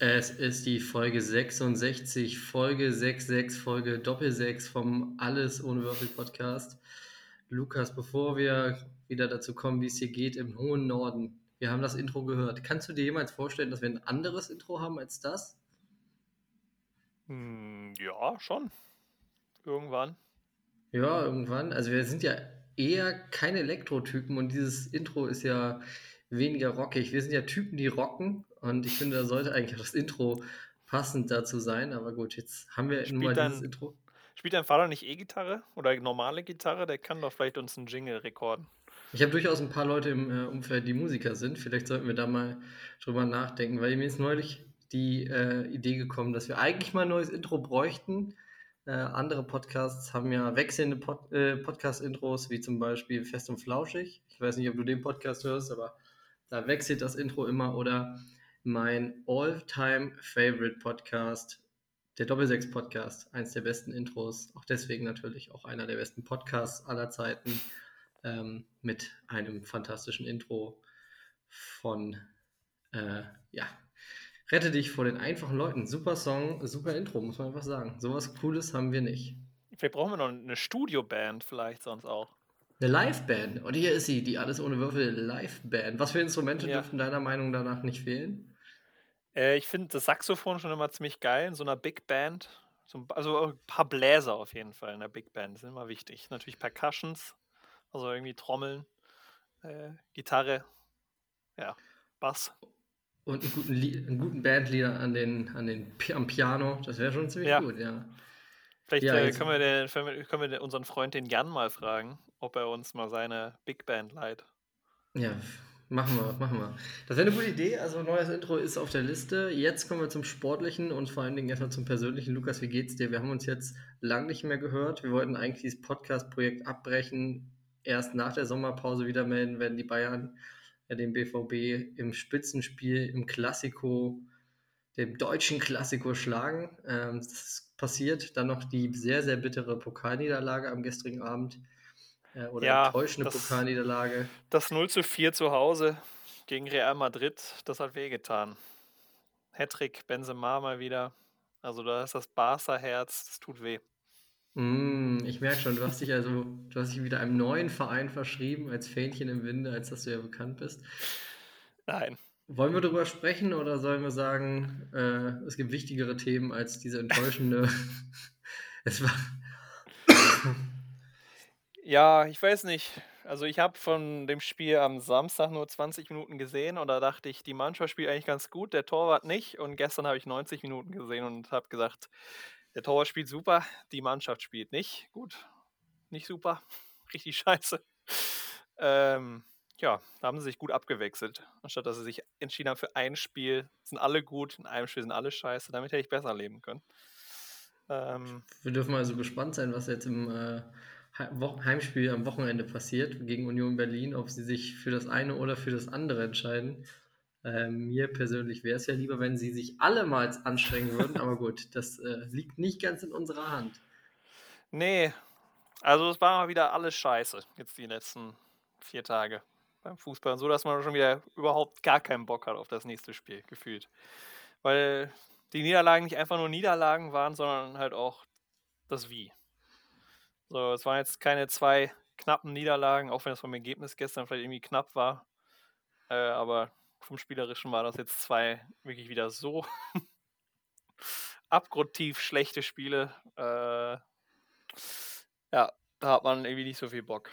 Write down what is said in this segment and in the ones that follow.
Es ist die Folge 66, Folge 66, Folge Doppel 6 vom Alles ohne Würfel Podcast. Lukas, bevor wir wieder dazu kommen, wie es hier geht im hohen Norden, wir haben das Intro gehört. Kannst du dir jemals vorstellen, dass wir ein anderes Intro haben als das? Hm, ja, schon. Irgendwann. Ja, irgendwann. Also wir sind ja eher keine Elektrotypen und dieses Intro ist ja weniger rockig. Wir sind ja Typen, die rocken und ich finde, da sollte eigentlich auch das Intro passend dazu sein. Aber gut, jetzt haben wir nun mal dieses Intro. Spielt dein Vater nicht E-Gitarre oder normale Gitarre? Der kann doch vielleicht uns einen Jingle rekorden. Ich habe durchaus ein paar Leute im äh, Umfeld, die Musiker sind. Vielleicht sollten wir da mal drüber nachdenken, weil mir ist neulich die äh, Idee gekommen, dass wir eigentlich mal ein neues Intro bräuchten. Äh, andere Podcasts haben ja wechselnde Pod äh, Podcast-Intros, wie zum Beispiel Fest und Flauschig. Ich weiß nicht, ob du den Podcast hörst, aber da wechselt das Intro immer. Oder mein All-Time-Favorite-Podcast, der Doppelsechs-Podcast, eins der besten Intros, auch deswegen natürlich auch einer der besten Podcasts aller Zeiten, ähm, mit einem fantastischen Intro von, äh, ja, Rette dich vor den einfachen Leuten. Super Song, super Intro, muss man einfach sagen. Sowas Cooles haben wir nicht. Vielleicht brauchen wir noch eine Studioband, vielleicht sonst auch. Eine Liveband. Und hier ist sie, die Alles ohne Würfel Liveband. Was für Instrumente ja. dürften deiner Meinung danach nicht fehlen? Äh, ich finde das Saxophon schon immer ziemlich geil in so einer Big Band. So, also ein paar Bläser auf jeden Fall in der Big Band das sind immer wichtig. Natürlich Percussions, also irgendwie Trommeln, äh, Gitarre, ja, Bass. Und einen guten, einen guten Bandleader an den, an den, am Piano, das wäre schon ziemlich ja. gut, ja. Vielleicht ja, äh, können, wir den, können wir unseren Freund den Jan mal fragen, ob er uns mal seine Big Band leiht. Ja, Machen wir, machen wir. Das wäre eine gute Idee. Also, neues Intro ist auf der Liste. Jetzt kommen wir zum Sportlichen und vor allen Dingen erstmal zum Persönlichen. Lukas, wie geht's dir? Wir haben uns jetzt lang nicht mehr gehört. Wir wollten eigentlich dieses Podcast-Projekt abbrechen, erst nach der Sommerpause wieder melden, wenn die Bayern ja, den BVB im Spitzenspiel, im Klassiko, dem deutschen Klassiko schlagen. Ähm, das passiert. Dann noch die sehr, sehr bittere Pokalniederlage am gestrigen Abend äh, oder ja, enttäuschende das, Pokalniederlage. Das 0 zu 4 zu Hause gegen Real Madrid, das hat wehgetan. Hattrick, Benzema mal wieder. Also da ist das Barca-Herz, das tut weh. Mm, ich merke schon, du hast dich also, du hast dich wieder einem neuen Verein verschrieben, als Fähnchen im Winde, als dass du ja bekannt bist. Nein. Wollen wir darüber sprechen oder sollen wir sagen, äh, es gibt wichtigere Themen als diese enttäuschende. es war. Ja, ich weiß nicht. Also ich habe von dem Spiel am Samstag nur 20 Minuten gesehen und da dachte ich, die Mannschaft spielt eigentlich ganz gut, der Torwart nicht. Und gestern habe ich 90 Minuten gesehen und habe gesagt, der Torwart spielt super, die Mannschaft spielt nicht gut, nicht super, richtig scheiße. Ähm, ja, da haben sie sich gut abgewechselt, anstatt dass sie sich entschieden haben für ein Spiel, sind alle gut, in einem Spiel sind alle scheiße, damit hätte ich besser leben können. Ähm, Wir dürfen also gespannt sein, was jetzt im äh, Heimspiel am Wochenende passiert gegen Union Berlin, ob sie sich für das eine oder für das andere entscheiden. Äh, mir persönlich wäre es ja lieber, wenn sie sich allemals anstrengen würden, aber gut, das äh, liegt nicht ganz in unserer Hand. Nee, also es war mal wieder alles scheiße, jetzt die letzten vier Tage beim Fußball. Und so, dass man schon wieder überhaupt gar keinen Bock hat auf das nächste Spiel, gefühlt. Weil die Niederlagen nicht einfach nur Niederlagen waren, sondern halt auch das Wie. So, es waren jetzt keine zwei knappen Niederlagen, auch wenn es vom Ergebnis gestern vielleicht irgendwie knapp war. Äh, aber vom Spielerischen war das jetzt zwei wirklich wieder so abgrundtief schlechte Spiele. Äh, ja, da hat man irgendwie nicht so viel Bock.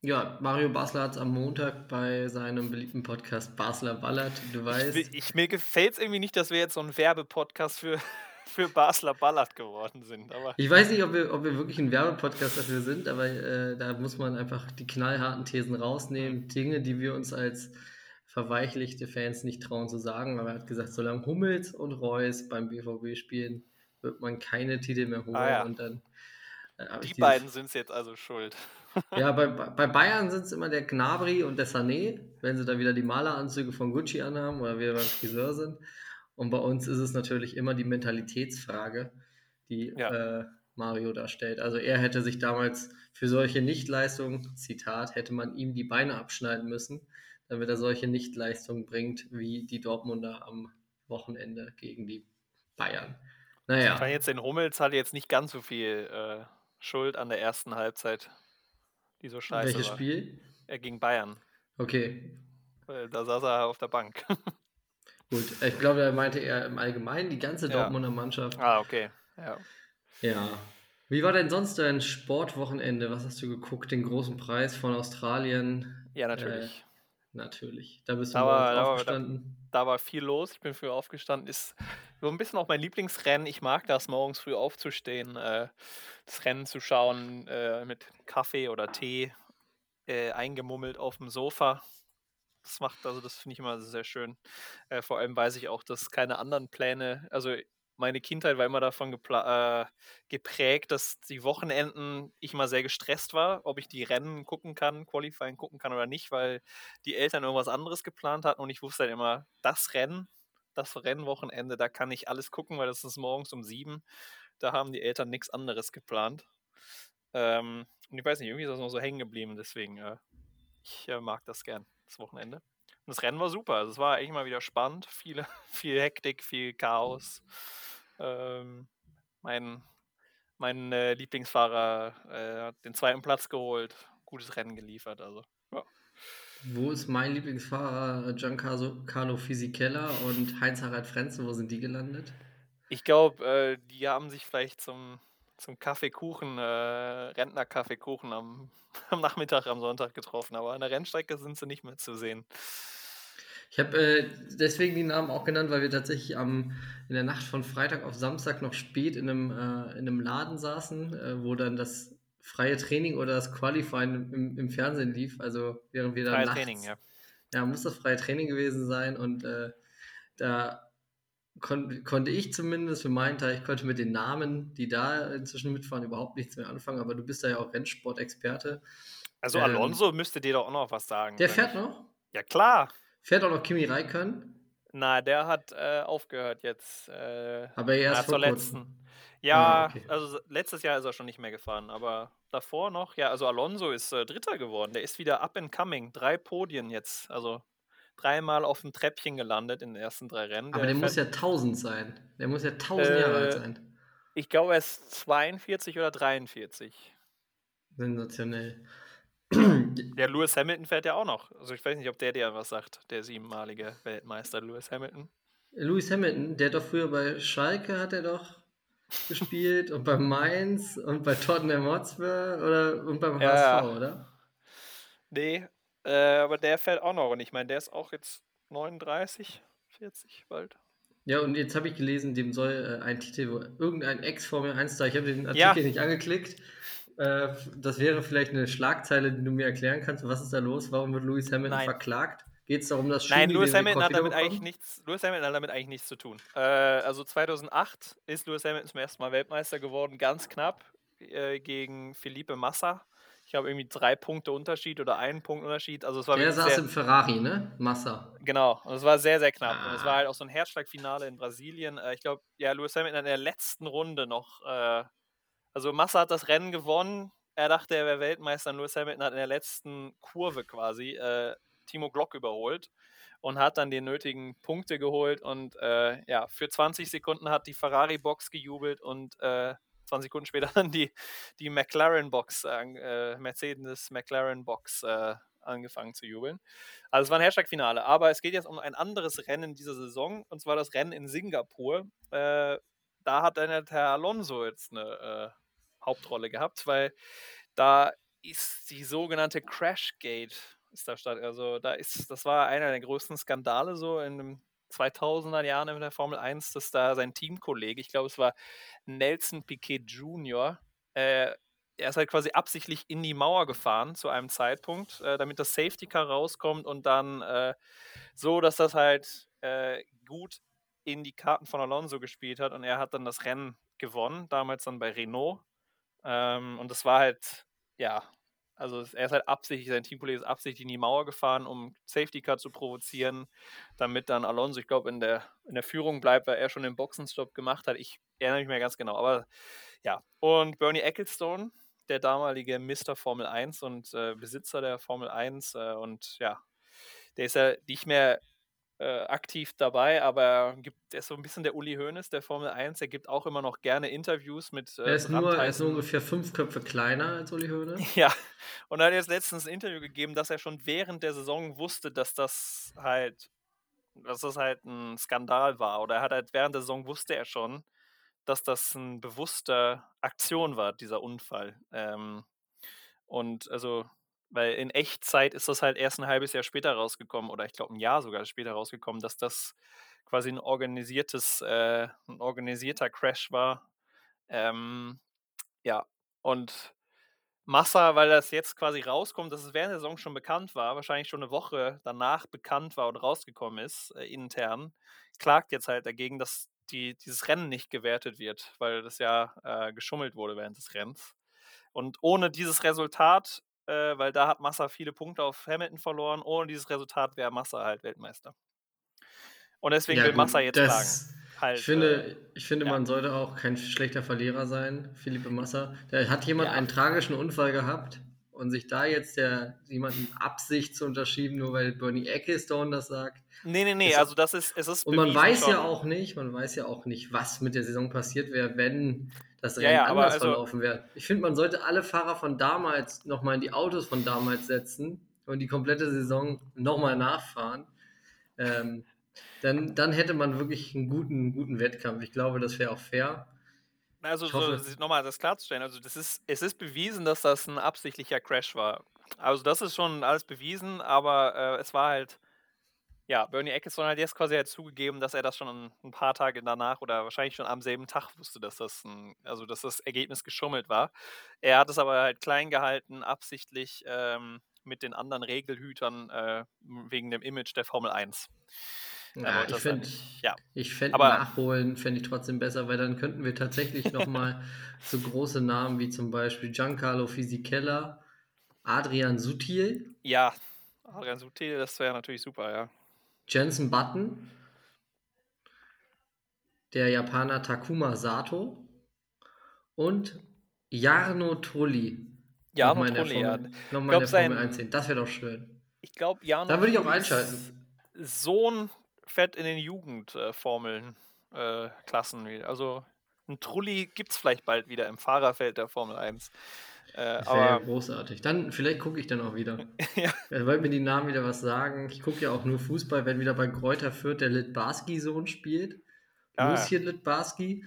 Ja, Mario Basler hat es am Montag bei seinem beliebten Podcast Basler Ballert, du weißt. Ich, ich mir gefällt es irgendwie nicht, dass wir jetzt so ein Werbepodcast für für Basler Ballard geworden sind. Aber ich weiß nicht, ob wir, ob wir wirklich ein Werbepodcast dafür sind, aber äh, da muss man einfach die knallharten Thesen rausnehmen. Mhm. Dinge, die wir uns als verweichlichte Fans nicht trauen zu sagen. Aber er hat gesagt, solange Hummels und Reus beim BVB spielen, wird man keine Titel mehr holen. Ah, ja. und dann, äh, die beiden sind es jetzt also schuld. ja, bei, bei Bayern sind es immer der Gnabry und der Sané, wenn sie da wieder die Maleranzüge von Gucci anhaben oder wir beim Friseur sind. Und bei uns ist es natürlich immer die Mentalitätsfrage, die Ja. äh, Mario darstellt. Also er hätte sich damals für solche Nichtleistungen, Zitat, hätte man ihm die Beine abschneiden müssen, damit er solche Nichtleistungen bringt, wie die Dortmunder am Wochenende gegen die Bayern. Ich fand Naja, jetzt den Hummels hatte jetzt nicht ganz so viel äh, Schuld an der ersten Halbzeit, die so scheiße welches war. Spiel? Er gegen Bayern. Okay, da saß er auf der Bank. gut. Ich glaube, er meinte eher im Allgemeinen die ganze Ja. Dortmunder Mannschaft. ah, okay. Ja. Ja. Wie war denn sonst dein Sportwochenende? Was hast du geguckt? Den großen Preis von Australien? Ja, natürlich. Natürlich. Da bist du Da war- da aufgestanden. da war viel los. Ich bin früh aufgestanden. Ist so ein bisschen auch mein Lieblingsrennen. Ich mag das, morgens früh aufzustehen, äh, das Rennen zu schauen äh, mit Kaffee oder Tee äh, eingemummelt auf dem Sofa. Das macht, also das finde ich immer sehr schön. Äh, vor allem weiß ich auch, dass keine anderen Pläne, also meine Kindheit war immer davon äh, geprägt, dass die Wochenenden ich mal sehr gestresst war, ob ich die Rennen gucken kann, Qualifying gucken kann oder nicht, weil die Eltern irgendwas anderes geplant hatten und ich wusste dann immer, das Rennen, das Rennwochenende, da kann ich alles gucken, weil das ist morgens um sieben. Da haben die Eltern nichts anderes geplant. Ähm, und ich weiß nicht, irgendwie ist das noch so hängen geblieben, deswegen äh, ich äh, mag das gern, das Wochenende. Und das Rennen war super, also es war eigentlich mal wieder spannend, viele, viel Hektik, viel Chaos. Ähm, mein mein äh, Lieblingsfahrer äh, hat den zweiten Platz geholt, gutes Rennen geliefert, also ja. Wo ist mein Lieblingsfahrer Giancarlo Carlo Fisichella und Heinz-Harald Frenzen? Wo sind die gelandet? Ich glaube, äh, die haben sich vielleicht zum, zum Kaffeekuchen, äh, Rentner-Kaffeekuchen am, am Nachmittag am Sonntag getroffen, aber an der Rennstrecke sind sie nicht mehr zu sehen. Ich habe äh, deswegen die Namen auch genannt, weil wir tatsächlich am, in der Nacht von Freitag auf Samstag noch spät in einem, äh, in einem Laden saßen, äh, wo dann das freie Training oder das Qualifying im, im Fernsehen lief. Also während wir dann nachts, Training, ja. Ja, muss das freie Training gewesen sein und äh, da kon konnte ich zumindest für meinen Teil, ich konnte mit den Namen, die da inzwischen mitfahren, überhaupt nichts mehr anfangen, aber du bist da ja auch Rennsportexperte. Also Ähm, Alonso müsste dir doch auch noch was sagen. Der fährt noch? Ja, klar. Fährt auch noch Kimi Räikkönen? Na, der hat äh, aufgehört jetzt. Äh, Aber erst na, vor letzten. Ja, Ah, okay. also letztes Jahr ist er schon nicht mehr gefahren, aber davor noch, ja, also Alonso ist äh, Dritter geworden. Der ist wieder up and coming. Drei Podien jetzt. Also dreimal auf dem Treppchen gelandet in den ersten drei Rennen. Aber der muss fährt- ja 1000 sein. Der muss ja 1000 Jahre alt Äh, sein. Ich glaube, er ist 42 oder 43. Sensationell. Der Lewis Hamilton fährt ja auch noch. Also ich weiß nicht, ob der dir was sagt, der siebenmalige Weltmeister Lewis Hamilton. Lewis Hamilton, der hat doch früher bei Schalke hat er doch gespielt und bei Mainz und bei Tottenham Hotspur oder und beim Ja. HSV, oder? Nee, äh, aber der fährt auch noch. Und ich meine, der ist auch jetzt 39, 40 bald. Ja, und jetzt habe ich gelesen, dem soll äh, ein Titel, wo irgendein Ex-Formel 1 da, ich habe den Artikel Ja. nicht angeklickt. Äh, das wäre vielleicht eine Schlagzeile, die du mir erklären kannst. Was ist da los? Warum wird Lewis Hamilton Nein. verklagt? Geht es darum, dass Nein, Schumi Lewis den Hamilton, hat damit eigentlich nichts, Lewis Hamilton hat damit eigentlich nichts zu tun. Äh, also 2008 ist Lewis Hamilton zum ersten Mal Weltmeister geworden, ganz knapp äh, gegen Felipe Massa. Ich habe irgendwie drei Punkte Unterschied oder einen Punkt Unterschied. Also es war Der saß sehr, im Ferrari, ne? Massa. Genau, und es war sehr, sehr knapp. Und es Ah. war halt auch so ein Herzschlagfinale in Brasilien. Äh, ich glaube, ja, Lewis Hamilton in der letzten Runde noch. Äh, also Massa hat das Rennen gewonnen. Er dachte, er wäre Weltmeister. Lewis Hamilton hat in der letzten Kurve quasi äh, Timo Glock überholt und hat dann die nötigen Punkte geholt. Und äh, ja, für 20 Sekunden hat die Ferrari-Box gejubelt und äh, 20 Sekunden später dann die, die McLaren-Box, äh, Mercedes-McLaren-Box äh, angefangen zu jubeln. Also es war ein Hashtag-Finale, aber es geht jetzt um ein anderes Rennen dieser Saison, und zwar das Rennen in Singapur. Äh, da hat dann der Herr Alonso jetzt eine äh, Hauptrolle gehabt, weil da ist die sogenannte Crashgate ist da statt. Also da ist, das war einer der größten Skandale so in den 2000er Jahren in der Formel 1, dass da sein Teamkollege, ich glaube es war Nelson Piquet Jr., äh, er ist halt quasi absichtlich in die Mauer gefahren zu einem Zeitpunkt, äh, damit das Safety Car rauskommt und dann äh, so, dass das halt äh, gut in die Karten von Alonso gespielt hat und er hat dann das Rennen gewonnen, damals dann bei Renault. Ähm, und das war halt, ja, also er ist halt absichtlich, sein Teamkollege ist absichtlich in die Mauer gefahren, um Safety Car zu provozieren, damit dann Alonso, ich glaube, in der, in der Führung bleibt, weil er schon den Boxenstopp gemacht hat. Ich erinnere mich mehr ganz genau, aber ja. Und Bernie Ecclestone, der damalige Mr. Formel 1 und äh, Besitzer der Formel 1 äh, und ja, der ist ja nicht mehr äh, aktiv dabei, aber gibt, er ist so ein bisschen der Uli Hoeneß der Formel 1. Er gibt auch immer noch gerne Interviews mit. Äh, er, ist nur, er ist nur ungefähr fünf Köpfe kleiner als Uli Hoeneß. Ja, und er hat jetzt letztens ein Interview gegeben, dass er schon während der Saison wusste, dass das halt, dass das halt ein Skandal war. Oder er hat halt während der Saison wusste er schon, dass das eine bewusste Aktion war, dieser Unfall. Ähm, und also weil in Echtzeit ist das halt erst ein halbes Jahr später rausgekommen oder ich glaube ein Jahr sogar später rausgekommen, dass das quasi ein organisiertes, äh, ein organisierter Crash war. Ähm, ja, und Massa, weil das jetzt quasi rauskommt, dass es während der Saison schon bekannt war, wahrscheinlich schon eine Woche danach bekannt war und rausgekommen ist, äh, intern, klagt jetzt halt dagegen, dass die, dieses Rennen nicht gewertet wird, weil das ja äh, geschummelt wurde während des Rennens. Und ohne dieses Resultat äh, weil da hat Massa viele Punkte auf Hamilton verloren. Ohne dieses Resultat wäre Massa halt Weltmeister. Und deswegen ja, will Massa jetzt sagen. Halt, ich finde, äh, ich finde ja. man sollte auch kein schlechter Verlierer sein, Philippe Massa. Da hat jemand ja. einen tragischen Unfall gehabt und sich da jetzt der jemanden Absicht zu unterschieben, nur weil Bernie Ecclestone das sagt. Nee, nee, nee, also das ist, es ist Und man weiß schon. ja auch nicht, man weiß ja auch nicht, was mit der Saison passiert wäre, wenn das Rennen ja, ja, anders also, verlaufen wäre. Ich finde, man sollte alle Fahrer von damals nochmal in die Autos von damals setzen und die komplette Saison nochmal nachfahren. Ähm, dann, dann hätte man wirklich einen guten, guten Wettkampf. Ich glaube, das wäre auch fair. Also so, nochmal das klarzustellen, also das ist, es ist bewiesen, dass das ein absichtlicher Crash war. Also das ist schon alles bewiesen, aber äh, es war halt ja, Bernie Ecclestone hat jetzt quasi halt zugegeben, dass er das schon ein paar Tage danach oder wahrscheinlich schon am selben Tag wusste, dass das ein, also dass das Ergebnis geschummelt war. Er hat es aber halt klein gehalten, absichtlich ähm, mit den anderen Regelhütern äh, wegen dem Image der Formel 1. Ja, ich finde, ja. ich fände nachholen fände ich trotzdem besser, weil dann könnten wir tatsächlich nochmal so große Namen wie zum Beispiel Giancarlo Fisichella, Adrian Sutil. Ja, Adrian Sutil, das wäre natürlich super, ja. Jensen Button, der Japaner Takuma Sato und Jarno Trulli. Jarno Trulli, ja. Nochmal in der Formel 1 sehen. Das wäre doch schön. Ich glaube, Jarno Da würde ich auch einschalten. Sohn fett in den Jugendformeln, äh, Klassen. Also ein Trulli gibt es vielleicht bald wieder im Fahrerfeld der Formel 1. Äh, wäre ja großartig. Dann, vielleicht gucke ich dann auch wieder. ja. Wollt mir die Namen wieder was sagen? Ich gucke ja auch nur Fußball, wenn wieder bei Kräuter Fürth der Litbarski-Sohn spielt. Ah. Lucien Litbarski.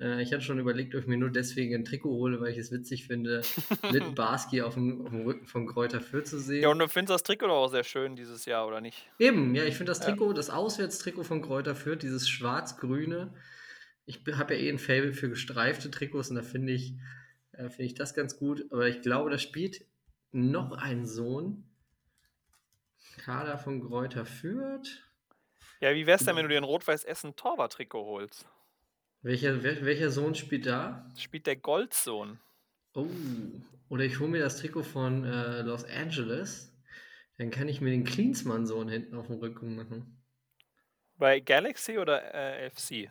Äh, ich hatte schon überlegt, ob ich mir nur deswegen ein Trikot hole, weil ich es witzig finde, Litbarski auf dem, auf dem Rücken von Kräuter Fürth zu sehen. Ja, und du findest das Trikot doch auch sehr schön dieses Jahr, oder nicht? Eben, ja, ich finde das Trikot, ja. das Auswärtstrikot von Kräuter Fürth, dieses schwarz-grüne. Ich habe ja eh ein Fable für gestreifte Trikots und da finde ich, äh, finde ich das ganz gut. Aber ich glaube, da spielt noch ein Sohn. Kader von Gräuter führt. Ja, wie wär's denn, wenn du dir ein Rot-Weiß-Essen Torwart-Trikot holst? Welcher, wel, welcher Sohn spielt da? Spielt der Goldsohn. Oh, oder ich hole mir das Trikot von äh, Los Angeles. Dann kann ich mir den Klinsmann-Sohn hinten auf dem Rücken machen. Bei Galaxy oder äh, FC?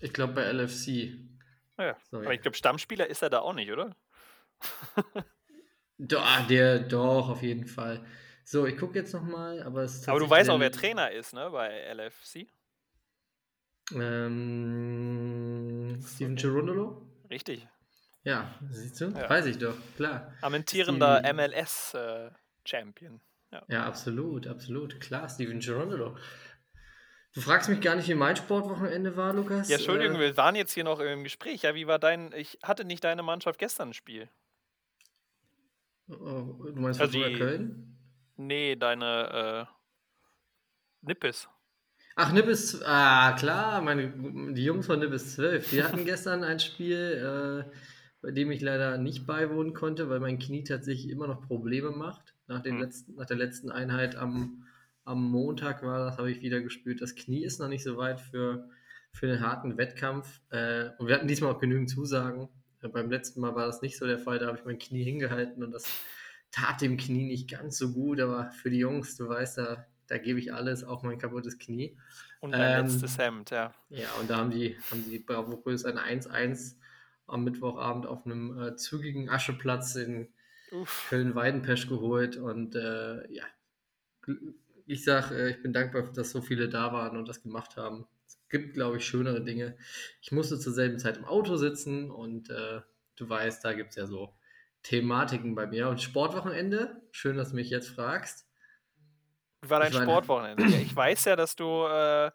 Ich glaube bei LFC. Ja, so, aber ich glaube, Stammspieler ist er da auch nicht, oder? doch, ah, der, doch, auf jeden Fall. So, ich gucke jetzt nochmal, aber es Aber du weißt auch, wer Trainer ist, ne, bei LFC? Ähm, Steven Gerundolo? Richtig. Ja, siehst du? Ja. Weiß ich doch, klar. Ammentierender MLS-Champion. Äh, ja. ja, absolut, absolut. Klar, Steven Gerundolo. Du fragst mich gar nicht, wie mein Sportwochenende war, Lukas. Ja, Entschuldigung, äh, wir waren jetzt hier noch im Gespräch. Ja, wie war dein. Ich hatte nicht deine Mannschaft gestern ein Spiel. Oh, du meinst also die, Köln? Nee, deine äh, Nippes. Ach, Nippes, ah, klar, meine, die Jungs von Nippes 12, die hatten gestern ein Spiel, äh, bei dem ich leider nicht beiwohnen konnte, weil mein Knie tatsächlich immer noch Probleme macht. Nach, den hm. letzten, nach der letzten Einheit am am Montag war das, habe ich wieder gespürt, das Knie ist noch nicht so weit für, für einen harten Wettkampf. Äh, und wir hatten diesmal auch genügend Zusagen. Äh, beim letzten Mal war das nicht so der Fall, da habe ich mein Knie hingehalten und das tat dem Knie nicht ganz so gut, aber für die Jungs, du weißt, da, da gebe ich alles, auch mein kaputtes Knie. Und dein ähm, letztes Hemd, ja. Ja, und da haben die, haben die bravourös ein 1-1 am Mittwochabend auf einem äh, zügigen Ascheplatz in Köln-Weidenpesch geholt und äh, ja, ich sage, äh, ich bin dankbar, dass so viele da waren und das gemacht haben. Es gibt, glaube ich, schönere Dinge. Ich musste zur selben Zeit im Auto sitzen und äh, du weißt, da gibt es ja so Thematiken bei mir. Und Sportwochenende, schön, dass du mich jetzt fragst. Wie war dein ich Sportwochenende? ich weiß ja, dass du äh,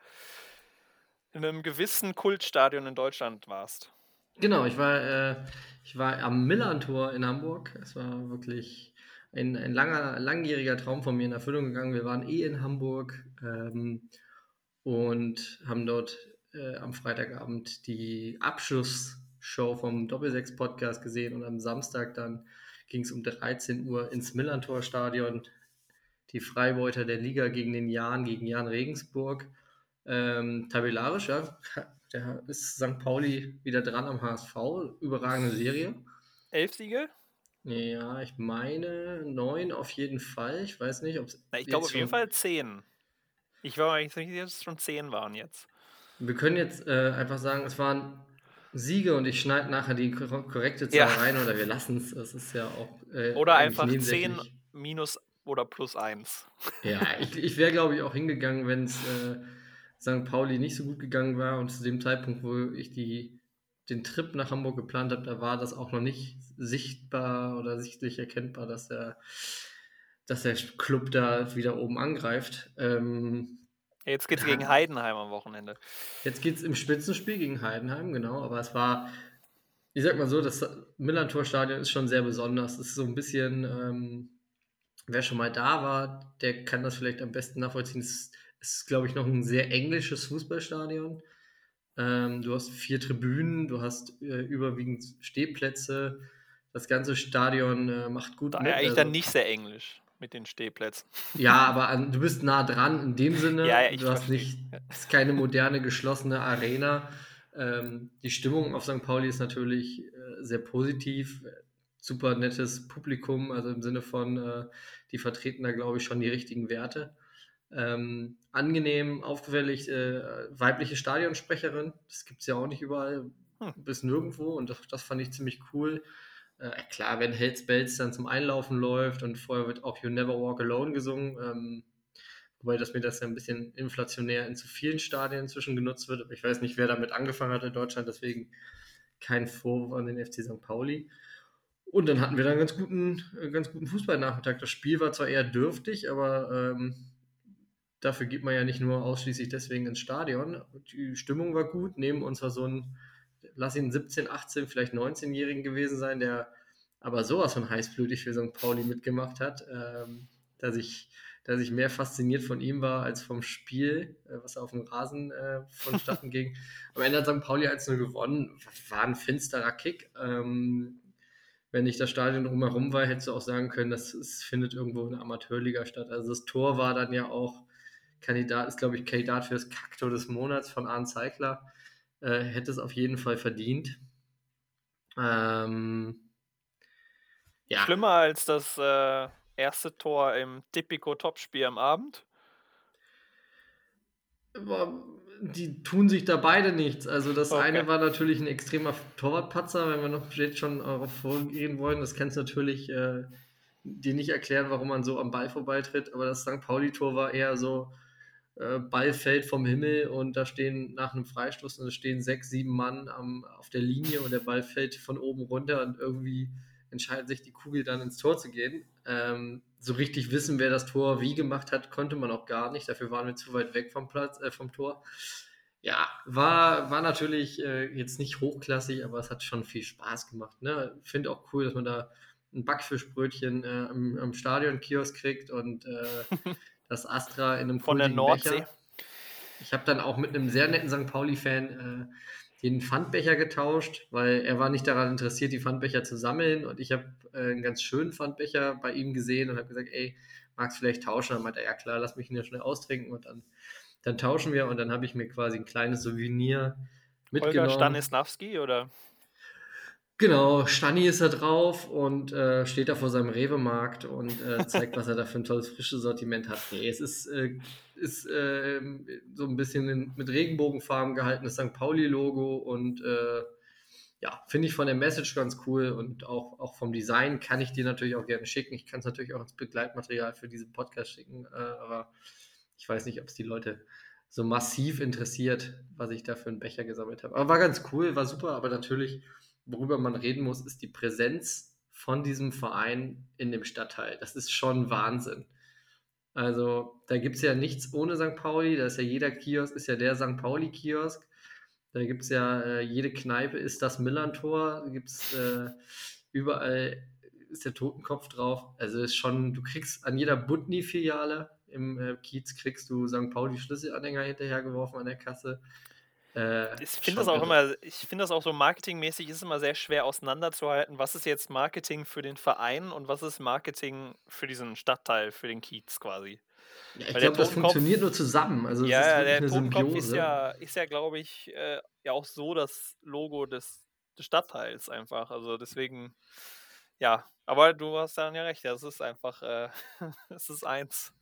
in einem gewissen Kultstadion in Deutschland warst. Genau, ich war, äh, ich war am Millantor in Hamburg. Es war wirklich ein, ein langer, langjähriger Traum von mir in Erfüllung gegangen. Wir waren eh in Hamburg ähm, und haben dort äh, am Freitagabend die Abschlussshow vom Doppelsechs-Podcast gesehen und am Samstag dann ging es um 13 Uhr ins Millantor-Stadion. Die Freibeuter der Liga gegen den Jan, gegen Jan Regensburg. Ähm, tabellarisch, ja, der ist St. Pauli wieder dran am HSV. Überragende Serie. Elf Siege? Ja, ich meine neun auf jeden Fall. Ich weiß nicht, ob es. Ich glaube auf jeden Fall zehn. Ich war eigentlich sicher, dass es schon zehn waren jetzt. Wir können jetzt äh, einfach sagen, es waren Siege und ich schneide nachher die korrekte Zahl ja. rein oder wir lassen es. Das ist ja auch. Äh, oder einfach zehn minus oder plus eins. Ja, ich, ich wäre, glaube ich, auch hingegangen, wenn es. Äh, St. Pauli nicht so gut gegangen war und zu dem Zeitpunkt, wo ich die, den Trip nach Hamburg geplant habe, da war das auch noch nicht sichtbar oder sichtlich erkennbar, dass der, dass der Club da wieder oben angreift. Ähm, Jetzt geht es ja, gegen Heidenheim am Wochenende. Jetzt geht es im Spitzenspiel gegen Heidenheim, genau, aber es war, ich sag mal so, das Millantor-Stadion ist schon sehr besonders. Es ist so ein bisschen, ähm, wer schon mal da war, der kann das vielleicht am besten nachvollziehen. Es ist, glaube ich, noch ein sehr englisches Fußballstadion. Ähm, du hast vier Tribünen, du hast äh, überwiegend Stehplätze. Das ganze Stadion äh, macht gut. Da mit. eigentlich also, dann nicht sehr englisch mit den Stehplätzen. Ja, aber an, du bist nah dran in dem Sinne. ja, ja, ich du hast nicht, es ist keine moderne, geschlossene Arena. Ähm, die Stimmung auf St. Pauli ist natürlich äh, sehr positiv. Super nettes Publikum, also im Sinne von, äh, die vertreten da, glaube ich, schon die richtigen Werte ähm, angenehm, auffällig äh, weibliche Stadionsprecherin. Das gibt es ja auch nicht überall hm. bis nirgendwo und das, das, fand ich ziemlich cool. Äh, klar, wenn Hells Bells dann zum Einlaufen läuft und vorher wird auch You Never Walk Alone gesungen, ähm, wobei das mir das ja ein bisschen inflationär in zu vielen Stadien inzwischen genutzt wird. Aber ich weiß nicht, wer damit angefangen hat in Deutschland, deswegen kein Vorwurf an den FC St. Pauli. Und dann hatten wir dann einen ganz guten, äh, ganz guten Fußballnachmittag. Das Spiel war zwar eher dürftig, aber ähm, Dafür geht man ja nicht nur ausschließlich deswegen ins Stadion. Die Stimmung war gut. Neben uns war so ein, lass ihn 17, 18, vielleicht 19-Jährigen gewesen sein, der aber sowas von heißblütig für St. Pauli mitgemacht hat, ähm, dass, ich, dass ich mehr fasziniert von ihm war als vom Spiel, äh, was auf dem Rasen äh, vonstatten ging. Am Ende hat St. Pauli 1-0 gewonnen. War ein finsterer Kick. Ähm, wenn nicht das Stadion drumherum war, hättest du auch sagen können, das es findet irgendwo in der Amateurliga statt. Also das Tor war dann ja auch Kandidat ist, glaube ich, Kandidat für das Kaktor des Monats von Arne Zeigler. Äh, hätte es auf jeden Fall verdient. Ähm, ja. Schlimmer als das äh, erste Tor im Tipico-Topspiel am Abend? Die tun sich da beide nichts. Also das okay. eine war natürlich ein extremer Torwartpatzer, wenn wir noch jetzt schon darauf vorgehen wollen. Das kannst du natürlich äh, dir nicht erklären, warum man so am Ball vorbeitritt. Aber das St. Pauli-Tor war eher so, äh, Ball fällt vom Himmel und da stehen nach einem Freistoß und stehen sechs, sieben Mann am, auf der Linie und der Ball fällt von oben runter und irgendwie entscheidet sich die Kugel dann ins Tor zu gehen. Ähm, so richtig wissen, wer das Tor wie gemacht hat, konnte man auch gar nicht. Dafür waren wir zu weit weg vom Platz, äh, vom Tor. Ja, war, war natürlich äh, jetzt nicht hochklassig, aber es hat schon viel Spaß gemacht. Ne? Finde auch cool, dass man da ein Backfischbrötchen äh, am, am Stadion-Kiosk kriegt und äh, das Astra in einem Von der Nordsee. Becher. Ich habe dann auch mit einem sehr netten St. Pauli-Fan äh, den Pfandbecher getauscht, weil er war nicht daran interessiert, die Pfandbecher zu sammeln. Und ich habe äh, einen ganz schönen Pfandbecher bei ihm gesehen und habe gesagt, ey, magst du vielleicht tauschen? Dann meinte er, ja klar, lass mich ihn ja schnell austrinken und dann, dann tauschen wir. Und dann habe ich mir quasi ein kleines Souvenir mitgenommen. Holger Stanislavski oder? Genau, Stani ist da drauf und äh, steht da vor seinem Rewe-Markt und äh, zeigt, was er da für ein tolles frisches Sortiment hat. Nee, es ist, äh, ist äh, so ein bisschen in, mit Regenbogenfarben gehaltenes St. Pauli-Logo und äh, ja, finde ich von der Message ganz cool und auch, auch vom Design kann ich dir natürlich auch gerne schicken. Ich kann es natürlich auch als Begleitmaterial für diesen Podcast schicken, äh, aber ich weiß nicht, ob es die Leute so massiv interessiert, was ich da für einen Becher gesammelt habe. Aber war ganz cool, war super, aber natürlich worüber man reden muss, ist die Präsenz von diesem Verein in dem Stadtteil. Das ist schon Wahnsinn. Also da gibt es ja nichts ohne St. Pauli. Da ist ja jeder Kiosk, ist ja der St. Pauli-Kiosk. Da gibt es ja, äh, jede Kneipe ist das Millantor. Da gibt es äh, überall ist der Totenkopf drauf. Also ist schon, du kriegst an jeder Butni-Filiale im äh, Kiez kriegst du St. Pauli Schlüsselanhänger hinterhergeworfen an der Kasse. Äh, ich finde das auch irre. immer, ich finde das auch so marketingmäßig ist immer sehr schwer auseinanderzuhalten, was ist jetzt Marketing für den Verein und was ist Marketing für diesen Stadtteil, für den Kiez quasi. Ja, ich glaube, das funktioniert nur zusammen. Also ja, der Totenkopf ist ja, ist ja glaube ich, äh, ja auch so das Logo des, des Stadtteils einfach. Also deswegen, ja, aber du hast dann ja recht, ja, es ist einfach, äh, es ist eins.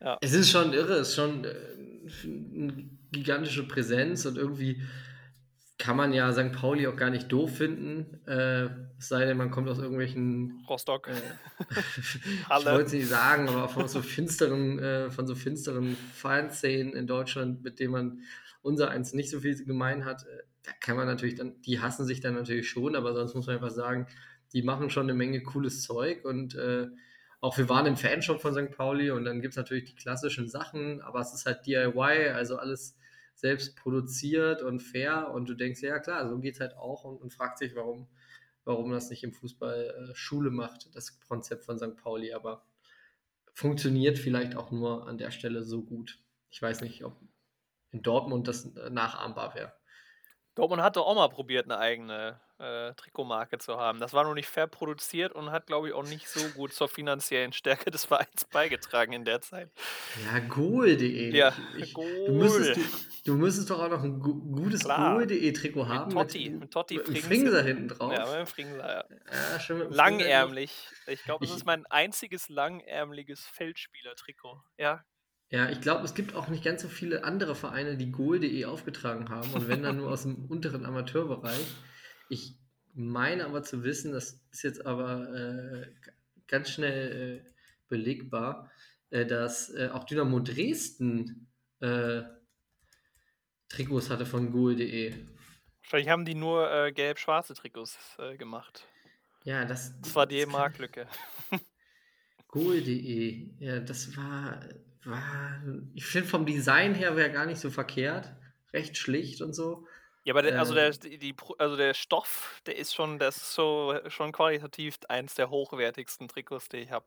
Ja. Es ist schon irre, es ist schon äh, eine gigantische Präsenz und irgendwie kann man ja St. Pauli auch gar nicht doof finden, äh, es sei denn, man kommt aus irgendwelchen Rostock. Äh, ich wollte es nicht sagen, aber von so finsteren, äh, von so finsteren Fanszenen in Deutschland, mit denen man unser eins nicht so viel gemein hat, äh, da kann man natürlich dann, die hassen sich dann natürlich schon, aber sonst muss man einfach sagen, die machen schon eine Menge cooles Zeug und äh, auch wir waren im Fanshop von St. Pauli und dann gibt es natürlich die klassischen Sachen, aber es ist halt DIY, also alles selbst produziert und fair und du denkst, ja klar, so geht es halt auch und, und fragt sich, warum, warum das nicht im Fußball äh, Schule macht, das Konzept von St. Pauli, aber funktioniert vielleicht auch nur an der Stelle so gut. Ich weiß nicht, ob in Dortmund das äh, nachahmbar wäre. Dortmund hatte auch mal probiert, eine eigene äh, Trikotmarke zu haben. Das war noch nicht fair produziert und hat, glaube ich, auch nicht so gut zur finanziellen Stärke des Vereins beigetragen in der Zeit. Ja, Goal.de. Ja, ich, Du müsstest, du, müsstest doch auch noch ein gutes Goal.de-Trikot haben. Totti, mit, mit Totti mit Fringser hinten drauf. Ja, mit dem Fringser, ja. ja mit Langärmlich. Ich glaube, das ist mein einziges langärmliches Feldspieler-Trikot. Ja, ja, ich glaube, es gibt auch nicht ganz so viele andere Vereine, die Goal.de aufgetragen haben und wenn dann nur aus dem unteren Amateurbereich. Ich meine aber zu wissen, das ist jetzt aber äh, ganz schnell äh, belegbar, äh, dass äh, auch Dynamo Dresden äh, Trikots hatte von Goal.de. Wahrscheinlich haben die nur äh, gelb-schwarze Trikots gemacht. Ja, das, das war die Marktlücke. Goal.de, ja, das war war, ich finde vom Design her wäre gar nicht so verkehrt. Recht schlicht und so. Ja, aber der, also, der, ähm. die, also der Stoff, der ist schon, das ist so schon qualitativ eins der hochwertigsten Trikots, die ich habe.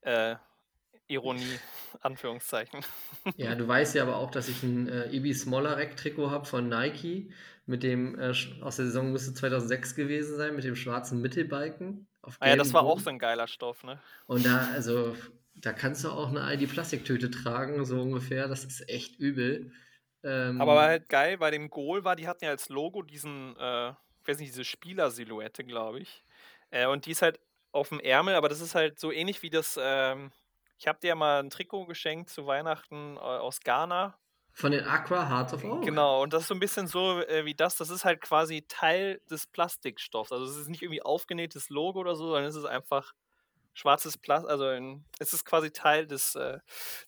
Äh, Ironie, Anführungszeichen. Ja, du weißt ja aber auch, dass ich ein äh, Ibi Smolarek Trikot habe von Nike, mit dem äh, aus der Saison müsste 2006 gewesen sein, mit dem schwarzen Mittelbalken. ah ja, das war auch so ein geiler Stoff, ne? Und da, also da kannst du auch eine ID-Plastiktüte tragen, so ungefähr. Das ist echt übel. Ähm, Aber war halt geil, bei dem Goal war, die hatten ja als Logo diesen, äh, ich weiß nicht, diese Spielersilhouette, glaube ich. Äh, und die ist halt auf dem Ärmel, aber das ist halt so ähnlich wie das, ähm, ich habe dir mal ein Trikot geschenkt zu Weihnachten äh, aus Ghana. Von den Aqua Hearts of Oak. Genau, und das ist so ein bisschen so äh, wie das. Das ist halt quasi Teil des Plastikstoffs. Also es ist nicht irgendwie aufgenähtes Logo oder so, sondern es ist einfach schwarzes Plastik, also in, es ist quasi Teil des, äh,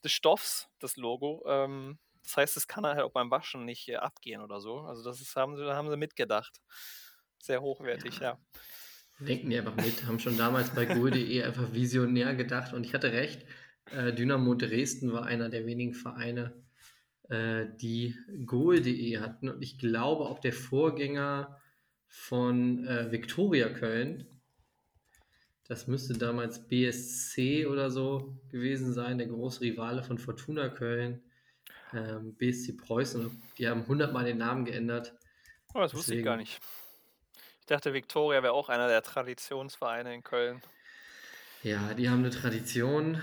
des Stoffs, das Logo. Ähm, das heißt, es kann halt auch beim Waschen nicht äh, abgehen oder so. Also das ist, haben, sie, haben sie mitgedacht. Sehr hochwertig, ja. ja. Denken die einfach mit, haben schon damals bei Goal.de einfach visionär gedacht und ich hatte recht. Äh, Dynamo Dresden war einer der wenigen Vereine, äh, die Goal.de hatten und ich glaube auch der Vorgänger von äh, Viktoria Köln, das müsste damals BSC oder so gewesen sein, der große Rivale von Fortuna Köln. Ähm, BSC Preußen, die haben hundertmal den Namen geändert. Oh, das Deswegen. wusste ich gar nicht. Ich dachte, Viktoria wäre auch einer der Traditionsvereine in Köln. Ja, die haben eine Tradition,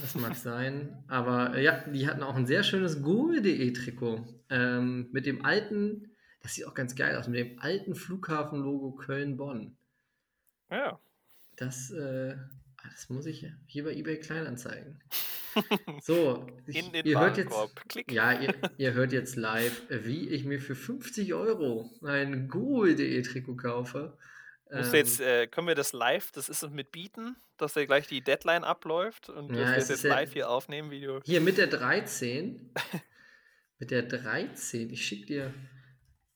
das mag sein. Aber äh, ja, die hatten auch ein sehr schönes Google.de Trikot ähm, mit dem alten Das sieht auch ganz geil aus mit dem alten Flughafen-Logo Köln-Bonn. Ja. Das, äh, das muss ich hier bei eBay Kleinanzeigen. So, ich, In den ihr hört jetzt. Klick. ja, ihr, ihr hört jetzt live, wie ich mir für 50 Euro ein Google.de Trikot kaufe. Ähm, jetzt, äh, können wir das live, das ist es mit bieten, dass ja gleich die Deadline abläuft und Ja, dass wir es jetzt live hier aufnehmen, Video. Hier mit der 13. mit der 13. Ich schicke dir.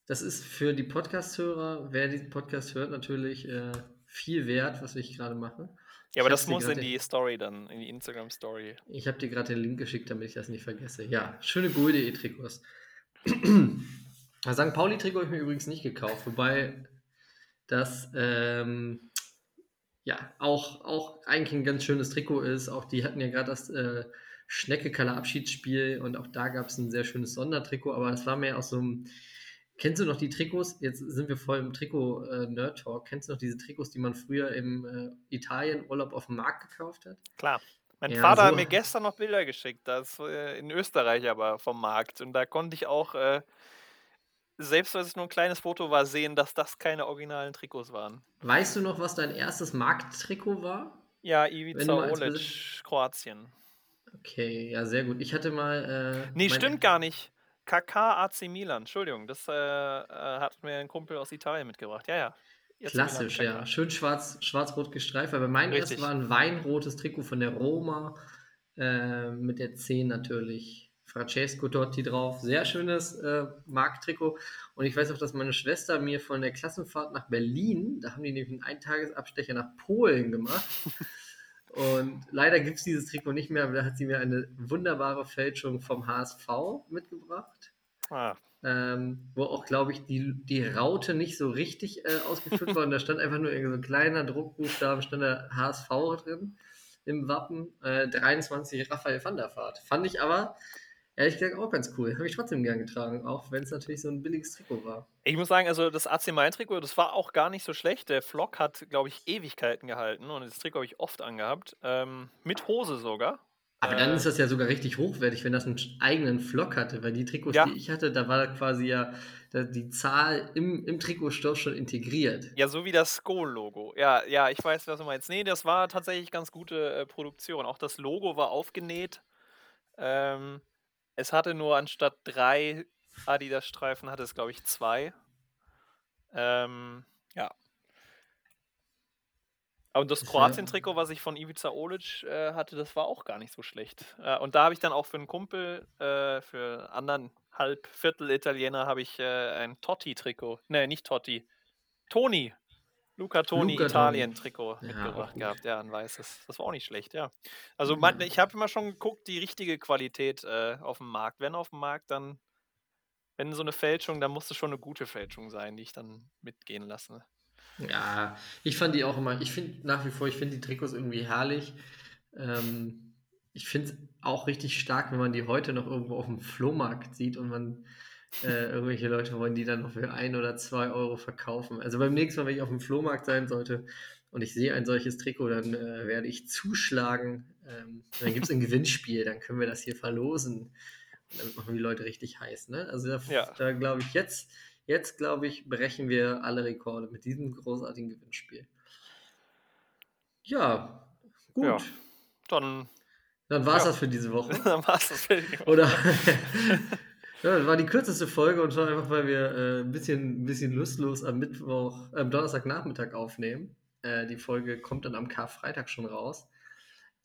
Das ist für die Podcast-Hörer, wer diesen Podcast hört, natürlich äh, viel wert, was ich gerade mache. Ja, aber das muss in die Story dann, in die Instagram-Story. Ich habe dir gerade den Link geschickt, damit ich das nicht vergesse. Ja, schöne Goal.de Trikots. Das St. Pauli-Trikot habe ich mir übrigens nicht gekauft, wobei das ähm, ja auch, auch eigentlich ein ganz schönes Trikot ist. Auch die hatten ja gerade das äh, Schnecke-Kaller Abschiedsspiel und auch da gab es ein sehr schönes Sondertrikot, aber das war mehr aus so einem. Kennst du noch die Trikots? Jetzt sind wir voll im Trikot-Nerd-Talk. Kennst du noch diese Trikots, die man früher im äh, Italien-Urlaub auf dem Markt gekauft hat? Klar. Mein Ja, Vater so- hat mir gestern noch Bilder geschickt, das äh, in Österreich aber vom Markt. Und da konnte ich auch, äh, selbst wenn es nur ein kleines Foto war, sehen, dass das keine originalen Trikots waren. Weißt du noch, was dein erstes Markttrikot war? Ja, Ivica Olic, Kroatien. Okay, ja, sehr gut. Ich hatte mal. Äh, Nee, stimmt gar nicht. KK AC Milan, Entschuldigung, das äh, äh, hat mir ein Kumpel aus Italien mitgebracht. Ja, ja. Milan, Klassisch, ja. Schön schwarz, schwarz-rot gestreift. Aber mein erstes war ein weinrotes Trikot von der Roma. Äh, mit der 10 natürlich. Francesco Totti drauf. Sehr schönes äh, Markttrikot. Und ich weiß auch, dass meine Schwester mir von der Klassenfahrt nach Berlin, da haben die nämlich einen Eintagesabstecher nach Polen gemacht. Und leider gibt es dieses Trikot nicht mehr, aber da hat sie mir eine wunderbare Fälschung vom HSV mitgebracht. Ah, ähm, wo auch, glaube ich, die, die Raute nicht so richtig äh, ausgeführt war. Und da stand einfach nur irgend so ein kleiner Druckbuchstaben, stand da HSV drin im Wappen. Äh, 23 Raphael van der Vaart. Fand ich aber, ehrlich gesagt, auch ganz cool. Habe ich trotzdem gern getragen, auch wenn es natürlich so ein billiges Trikot war. Ich muss sagen, also das AC Mailand Trikot, das war auch gar nicht so schlecht. Der Flock hat, glaube ich, Ewigkeiten gehalten und das Trikot habe ich oft angehabt. Ähm, mit Hose sogar. Aber dann Äh, ist das ja sogar richtig hochwertig, wenn das einen eigenen Flock hatte, weil die Trikots, Ja. die ich hatte, da war quasi ja die Zahl im, im Trikotstoff schon integriert. Ja, so wie das Skoll-Logo. Ja, ja, ich weiß, was du meinst. Nee, das war tatsächlich ganz gute äh, Produktion. Auch das Logo war aufgenäht. Ähm, es hatte nur anstatt drei Adidas-Streifen, hatte es, glaube ich, zwei. Ähm, ja. Und das Kroatien-Trikot, was ich von Ivica Olic äh, hatte, das war auch gar nicht so schlecht. Äh, und da habe ich dann auch für einen Kumpel, äh, für einen anderen Halbviertel-Italiener, habe ich äh, ein Totti-Trikot. Ne, nicht Totti. Toni. Luca Toni. Italien-Trikot Ja, mitgebracht gehabt. Ja, ein weißes. Das war auch nicht schlecht, ja. Also man, ich habe immer schon geguckt, die richtige Qualität äh, auf dem Markt. Wenn auf dem Markt, dann, wenn so eine Fälschung, dann muss es schon eine gute Fälschung sein, die ich dann mitgehen lasse. Ja, ich fand die auch immer, ich finde nach wie vor, ich finde die Trikots irgendwie herrlich. Ähm, ich finde es auch richtig stark, wenn man die heute noch irgendwo auf dem Flohmarkt sieht und man äh, irgendwelche Leute wollen die dann noch für ein oder zwei Euro verkaufen. Also beim nächsten Mal, wenn ich auf dem Flohmarkt sein sollte und ich sehe ein solches Trikot, dann äh, werde ich zuschlagen. Ähm, dann gibt es ein Gewinnspiel, dann können wir das hier verlosen. Und damit machen die Leute richtig heiß. Ne? Also da, Ja. da glaube ich jetzt, jetzt glaube ich, brechen wir alle Rekorde mit diesem großartigen Gewinnspiel. Ja, gut. Ja. Dann, Dann war es Ja. das für diese Woche. dann war es das. für die Woche. Oder ja, das war die kürzeste Folge und zwar einfach, weil wir äh, ein, bisschen, ein bisschen lustlos am Mittwoch, äh, am Donnerstagnachmittag aufnehmen. Äh, die Folge kommt dann am Karfreitag schon raus.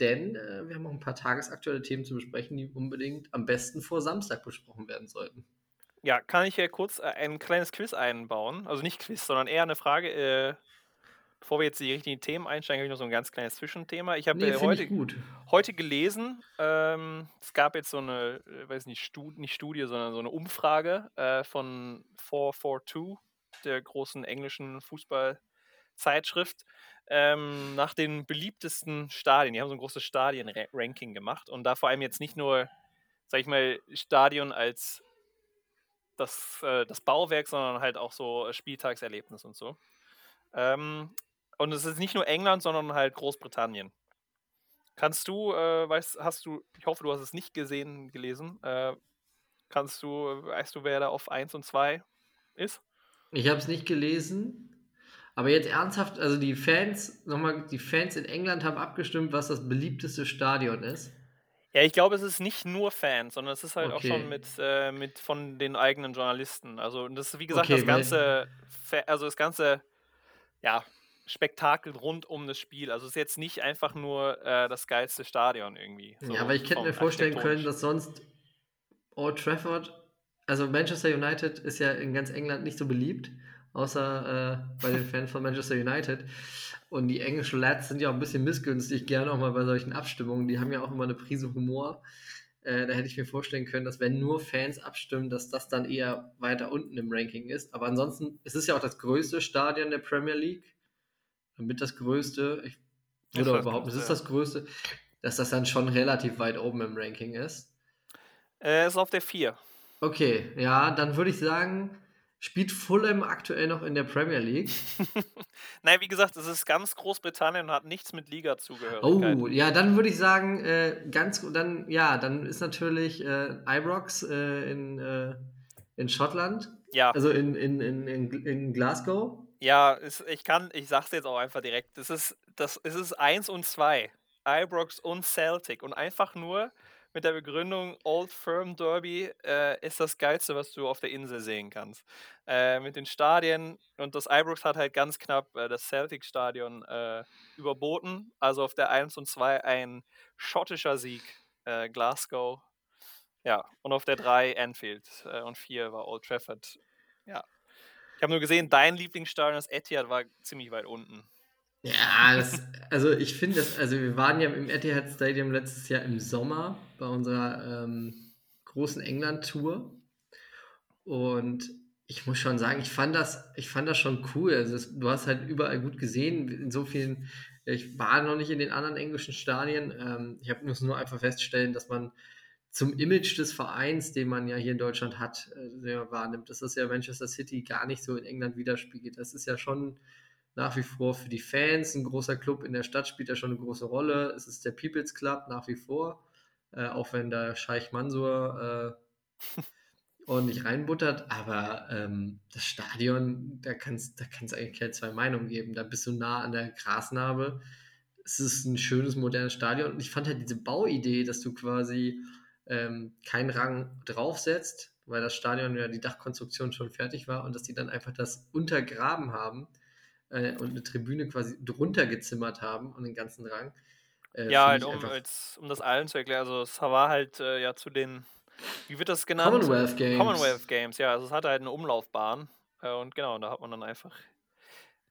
Denn äh, wir haben auch ein paar tagesaktuelle Themen zu besprechen, die unbedingt am besten vor Samstag besprochen werden sollten. Ja, kann ich hier kurz äh, ein kleines Quiz einbauen? Also nicht Quiz, sondern eher eine Frage. Bevor wir jetzt die richtigen Themen einsteigen, habe ich noch so ein ganz kleines Zwischenthema. Ich habe Nee, äh, heute, ich heute gelesen, ähm, es gab jetzt so eine, äh, weiß nicht, Stud nicht Studie, sondern so eine Umfrage äh, von 442, der großen englischen Fußballzeitschrift, ähm, nach den beliebtesten Stadien. Die haben so ein großes Stadien-Ranking gemacht und da vor allem jetzt nicht nur, sag ich mal, Stadion als das, äh, das Bauwerk, sondern halt auch so Spieltagserlebnis und so. Ähm, und es ist nicht nur England, sondern halt Großbritannien. Kannst du, äh, weißt, hast du, ich hoffe, du hast es nicht gesehen, gelesen. Äh, kannst du, weißt du, wer da auf 1 und 2 ist? Ich habe es nicht gelesen. Aber jetzt ernsthaft, also die Fans, nochmal, die Fans in England haben abgestimmt, was das beliebteste Stadion ist. Ja, ich glaube, es ist nicht nur Fans, sondern es ist halt auch schon Okay. mit, äh, mit von den eigenen Journalisten. Also und das ist wie gesagt Okay, das ganze, also das ganze, ja, Spektakel rund um das Spiel. Also es ist jetzt nicht einfach nur äh, das geilste Stadion irgendwie. so ja, aber ich hätte vom mir vorstellen können, dass sonst Old Trafford, also Manchester United ist ja in ganz England nicht so beliebt, außer äh, bei den Fans von Manchester United. Und die englischen Lads sind ja auch ein bisschen missgünstig, gerne auch mal bei solchen Abstimmungen. Die haben ja auch immer eine Prise Humor. Äh, da hätte ich mir vorstellen können, dass wenn nur Fans abstimmen, dass das dann eher weiter unten im Ranking ist. Aber ansonsten, es ist ja auch das größte Stadion der Premier League. Mit das größte, ich würde auch das behaupten, es ist das größte, dass das dann schon relativ weit oben im Ranking ist. Äh, ist auf der 4. Okay, ja, dann würde ich sagen, spielt Fulham aktuell noch in der Premier League. Nein, wie gesagt, es ist ganz Großbritannien und hat nichts mit Liga-Zugehörigkeit. Oh, ja, dann würde ich sagen, äh, ganz, dann, ja, dann ist natürlich äh, Ibrox äh, in, äh, in Schottland, Ja, also in, in, in, in, in Glasgow. Ja, es, ich kann, ich sag's jetzt auch einfach direkt. Das ist, das, es ist 1 und 2. Ibrox und Celtic. Und einfach nur mit der Begründung, Old Firm Derby äh, ist das Geilste, was du auf der Insel sehen kannst. Äh, mit den Stadien und das Ibrox hat halt ganz knapp äh, das Celtic-Stadion äh, überboten. Also auf der 1 und 2 ein schottischer Sieg, äh, Glasgow. Ja, und auf der 3 Anfield äh, und 4 war Old Trafford. Ich habe nur gesehen, dein Lieblingsstadion, das Etihad, war ziemlich weit unten. Ja, das, also ich finde das, also wir waren ja im Etihad Stadium letztes Jahr im Sommer bei unserer ähm, großen England-Tour und ich muss schon sagen, ich fand das, ich fand das schon cool. Also es, du hast halt überall gut gesehen, in so vielen, ich war noch nicht in den anderen englischen Stadien. Ähm, ich hab, muss nur einfach feststellen, dass man zum Image des Vereins, den man ja hier in Deutschland hat, äh, wahrnimmt, dass das ja Manchester City gar nicht so in England widerspiegelt. Das ist ja schon nach wie vor für die Fans ein großer Club in der Stadt, spielt ja schon eine große Rolle. Es ist der People's Club nach wie vor, äh, auch wenn da Scheich Mansur äh, ordentlich reinbuttert, aber ähm, das Stadion, da kann es da kann's eigentlich keine zwei Meinungen geben. Da bist du nah an der Grasnarbe. Es ist ein schönes, modernes Stadion und ich fand halt diese Bauidee, dass du quasi ähm, keinen Rang draufsetzt, weil das Stadion ja die Dachkonstruktion schon fertig war und dass die dann einfach das untergraben haben äh, und eine Tribüne quasi drunter gezimmert haben und den ganzen Rang. Äh, Ja, halt, um, als, um das allen zu erklären. Also, es war halt äh, ja zu den, wie wird das genannt? Commonwealth Games. Commonwealth Games, ja. Also, es hatte halt eine Umlaufbahn. Äh, und genau, da hat man dann einfach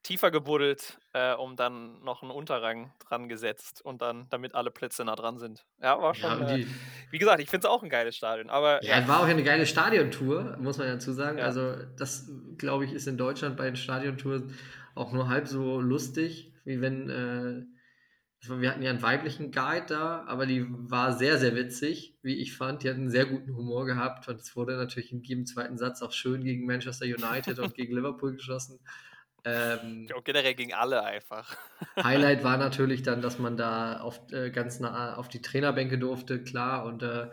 tiefer gebuddelt, äh, um dann noch einen Unterrang dran gesetzt und dann, damit alle Plätze nah dran sind. Ja, war Ja, schon, und äh, wie gesagt, ich finde es auch ein geiles Stadion. Aber Ja, ja, es war auch eine geile Stadiontour, muss man dazu sagen. Ja. Also, das, glaube ich, ist in Deutschland bei den Stadiontouren auch nur halb so lustig, wie wenn. Äh, war- wir hatten ja einen weiblichen Guide da, aber die war sehr, sehr witzig, wie ich fand. Die hat einen sehr guten Humor gehabt und es wurde natürlich in jedem zweiten Satz auch schön gegen Manchester United und gegen Liverpool geschossen. Ähm, ja, generell gegen alle einfach. Highlight war natürlich dann, dass man da auf, äh, ganz nah auf die Trainerbänke durfte, klar. Und äh,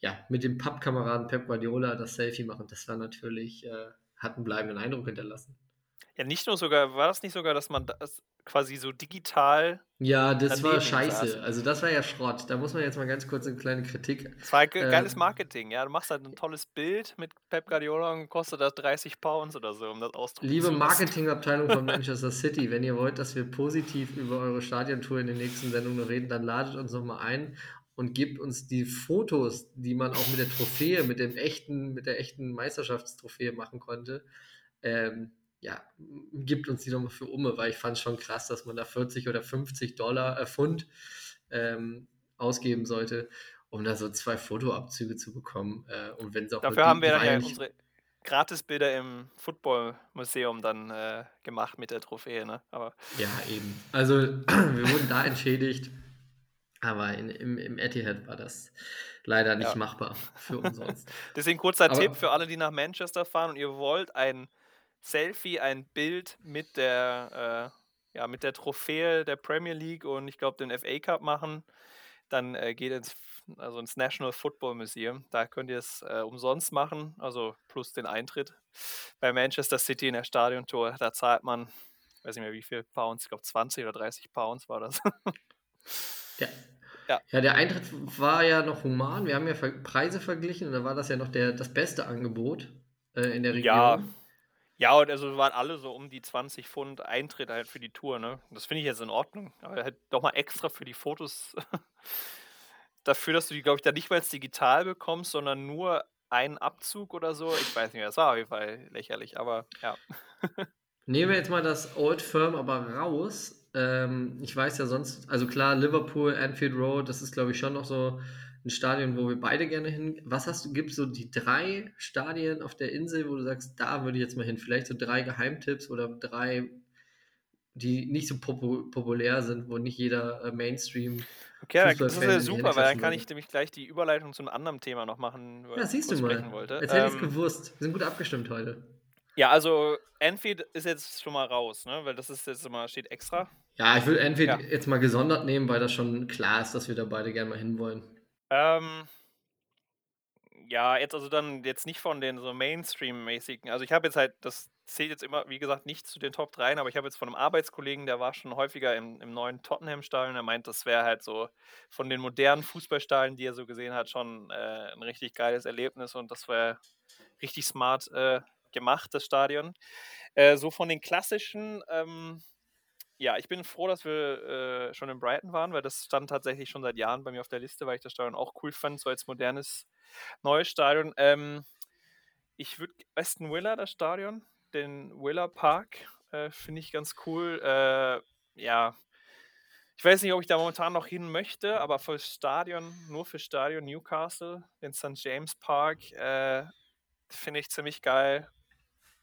ja, mit dem Pappkameraden Pep Guardiola das Selfie machen, das war natürlich, äh, hat einen bleibenden Eindruck hinterlassen. Ja, nicht nur sogar, war das nicht sogar, dass man das quasi so digital. Ja, das war scheiße. saß. Also das war ja Schrott. Da muss man jetzt mal ganz kurz eine kleine Kritik. Es war ge Äh, geiles Marketing, ja. Du machst halt ein tolles Bild mit Pep Guardiola und kostet das 30 Pounds oder so, um das ausdrucken Liebe. Marketingabteilung von Manchester City, wenn ihr wollt, dass wir positiv über eure Stadiontour in den nächsten Sendungen reden, dann ladet uns nochmal ein und gebt uns die Fotos, die man auch mit der Trophäe, mit dem echten, mit der echten Meisterschaftstrophäe machen konnte. Ähm, ja, gibt uns die nochmal für Umme, weil ich fand es schon krass, dass man da 40 oder 50 Dollar, äh, Pfund ähm, ausgeben sollte, um da so zwei Fotoabzüge zu bekommen. Äh, und wenn auch Dafür haben wir dann ja unsere Gratisbilder im Football-Museum dann äh, gemacht mit der Trophäe, ne? Aber Ja, eben. Also wir wurden da entschädigt, aber in, im, im Etihad war das leider nicht Ja. machbar für umsonst. deswegen kurzer Aber- Tipp für alle, die nach Manchester fahren und ihr wollt ein Selfie, ein Bild mit der, äh, ja, mit der Trophäe der Premier League und ich glaube den FA Cup machen, dann äh, geht ins, also ins National Football Museum. Da könnt ihr es äh, umsonst machen, also plus den Eintritt. Bei Manchester City in der Stadiontour, da zahlt man, weiß nicht mehr wie viel Pounds, ich glaube 20 oder 30 Pounds war das. Ja. Ja. ja, der Eintritt war ja noch human. Wir haben ja Preise verglichen und da war das ja noch der, das beste Angebot äh, in der Region. Ja, ja, und also waren alle so um die 20 Pfund Eintritt halt für die Tour, ne? Das finde ich jetzt in Ordnung. Aber halt doch mal extra für die Fotos dafür, dass du die, glaube ich, da nicht mal digital bekommst, sondern nur einen Abzug oder so. Ich weiß nicht mehr, das war auf jeden Fall lächerlich, aber ja. Nehmen wir jetzt mal das Old Firm aber raus. Ähm, ich weiß ja sonst, also klar, Liverpool, Anfield Road, das ist glaube ich schon noch so ein Stadion, wo wir beide gerne hin. Was hast du, gibt es so die drei Stadien auf der Insel, wo du sagst, da würde ich jetzt mal hin? Vielleicht so drei Geheimtipps oder drei, die nicht so popu populär sind, wo nicht jeder äh, Mainstream. Okay, das ist ja super, weil dann kann ich nämlich gleich die Überleitung zu einem anderen Thema noch machen, ja, siehst du mal. wollte. Jetzt hätte ich es ähm, gewusst. Wir sind gut abgestimmt heute. Ja, also Enfield ist jetzt schon mal raus, ne? Weil das ist jetzt immer, steht extra. Ja, ich will Enfield ja. jetzt mal gesondert nehmen, weil das schon klar ist, dass wir da beide gerne mal hinwollen. Ähm, ja, jetzt also dann jetzt nicht von den so Mainstream-mäßigen. Also ich habe jetzt halt, das zählt jetzt immer, wie gesagt, nicht zu den Top 3, aber ich habe jetzt von einem Arbeitskollegen, der war schon häufiger im, im neuen Tottenham-Stadion, er meint, das wäre halt so von den modernen Fußballstadien, die er so gesehen hat, schon äh, ein richtig geiles Erlebnis und das wäre richtig smart äh, gemacht, das Stadion. Äh, so von den klassischen, ähm, ja, ich bin froh, dass wir äh, schon in Brighton waren, weil das stand tatsächlich schon seit Jahren bei mir auf der Liste, weil ich das Stadion auch cool fand, so als modernes neues Stadion. Ähm, ich würde Aston Villa, das Stadion, den Villa Park, äh, finde ich ganz cool. Äh, ja, ich weiß nicht, ob ich da momentan noch hin möchte, aber für Stadion, nur für Stadion Newcastle, den St. James Park, äh, finde ich ziemlich geil.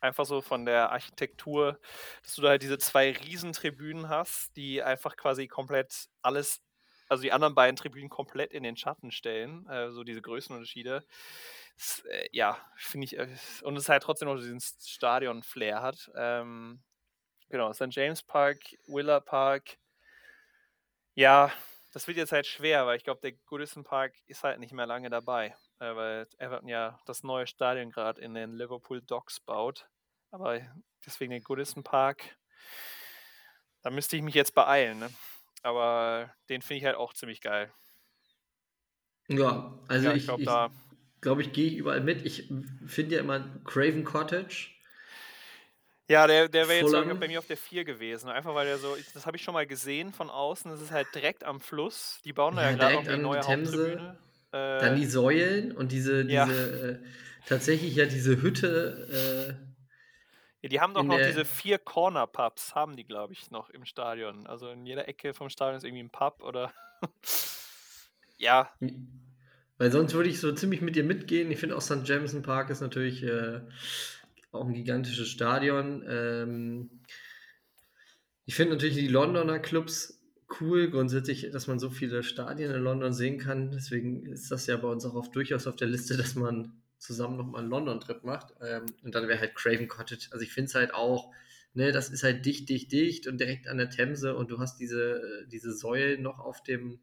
Einfach so von der Architektur, dass du da halt diese zwei Riesentribünen hast, die einfach quasi komplett alles, also die anderen beiden Tribünen komplett in den Schatten stellen, äh, so diese Größenunterschiede. Das, äh, ja, finde ich, äh, und es halt trotzdem noch diesen Stadion-Flair hat. Ähm, genau, St. James Park, Willa Park. Ja, das wird jetzt halt schwer, weil ich glaube, der Goodison Park ist halt nicht mehr lange dabei äh, weil Everton ja das neue Stadion gerade in den Liverpool Docks baut. Aber deswegen den Goodison Park, da müsste ich mich jetzt beeilen. Ne? Aber den finde ich halt auch ziemlich geil. Ja, also ja, ich, ich glaube, ich, glaub, ich gehe überall mit. Ich finde ja immer Craven Cottage. Ja, der, der wäre jetzt bei mir auf der 4 gewesen. Einfach weil der so, das habe ich schon mal gesehen von außen. Das ist halt direkt am Fluss. Die bauen da ja, gerade noch eine neue Themse. Haupttribüne. Dann die äh, Säulen und diese, diese ja. äh, tatsächlich ja diese Hütte. Äh, ja, die haben doch noch diese vier Corner-Pubs, haben die, glaube ich, noch im Stadion. Also in jeder Ecke vom Stadion ist irgendwie ein Pub oder. ja. Weil sonst würde ich so ziemlich mit dir mitgehen. Ich finde auch St. Jameson Park ist natürlich äh, auch ein gigantisches Stadion. Ähm, ich finde natürlich die Londoner Clubs cool, grundsätzlich, dass man so viele Stadien in London sehen kann. Deswegen ist das ja bei uns auch oft durchaus auf der Liste, dass man zusammen nochmal einen London-Trip macht. Ähm, und dann wäre halt Craven Cottage. Also ich finde es halt auch, ne, das ist halt dicht, dicht, dicht und direkt an der Themse und du hast diese, diese Säulen noch auf dem,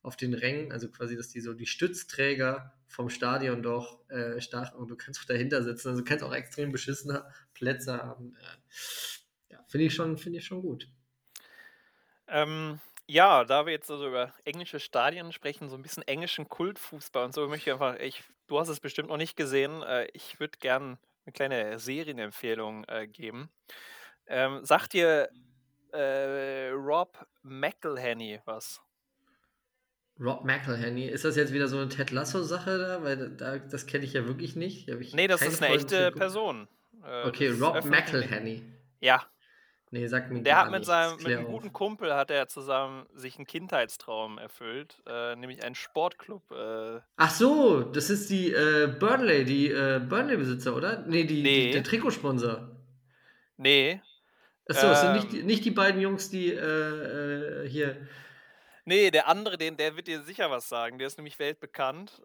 auf den Rängen, also quasi, dass die so die Stützträger vom Stadion doch äh, stark und du kannst auch dahinter sitzen. Also du kannst auch extrem beschissene Plätze haben. Äh, ja, finde ich schon, finde ich schon gut. Ähm, ja, da wir jetzt also über englische Stadien sprechen, so ein bisschen englischen Kultfußball und so, möchte ich einfach, ich, du hast es bestimmt noch nicht gesehen, äh, ich würde gern eine kleine Serienempfehlung äh, geben. Ähm, sagt dir äh, Rob McElhenney was? Rob McElhenney, ist das jetzt wieder so eine Ted Lasso-Sache da? Weil da, das kenne ich ja wirklich nicht. Ich nee, das ist eine echte Person. Äh, okay, Rob McElhenney. Ja, Nee, sag mir Der hat mit seinem mit einem guten Kumpel hat er zusammen sich einen Kindheitstraum erfüllt, äh, nämlich einen Sportclub. Äh. Ach so, das ist die äh, Burnley, die äh, Burnley-Besitzer, oder? Nee, die, nee. Die, der Trikotsponsor. Nee. Achso, ähm, es sind nicht, ähm. nicht die beiden Jungs, die äh, äh, hier. Nee, der andere, den, der wird dir sicher was sagen. Der ist nämlich weltbekannt.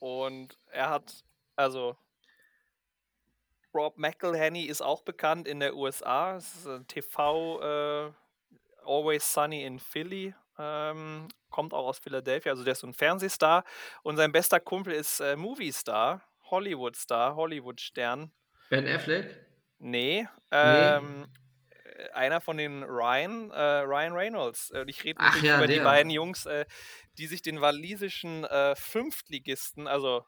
Und er hat, also Rob McElhenney ist auch bekannt in der USA. Es ist ein TV äh, Always Sunny in Philly. Ähm, kommt auch aus Philadelphia, also der ist so ein Fernsehstar und sein bester Kumpel ist äh, Movie-Star, Hollywood-Star, Hollywood-Stern. Ben Affleck? Nee, ähm, äh, einer von den Ryan, äh, Ryan Reynolds. Äh, ich rede ja, über die der. beiden Jungs, äh, die sich den walisischen äh, Fünftligisten, also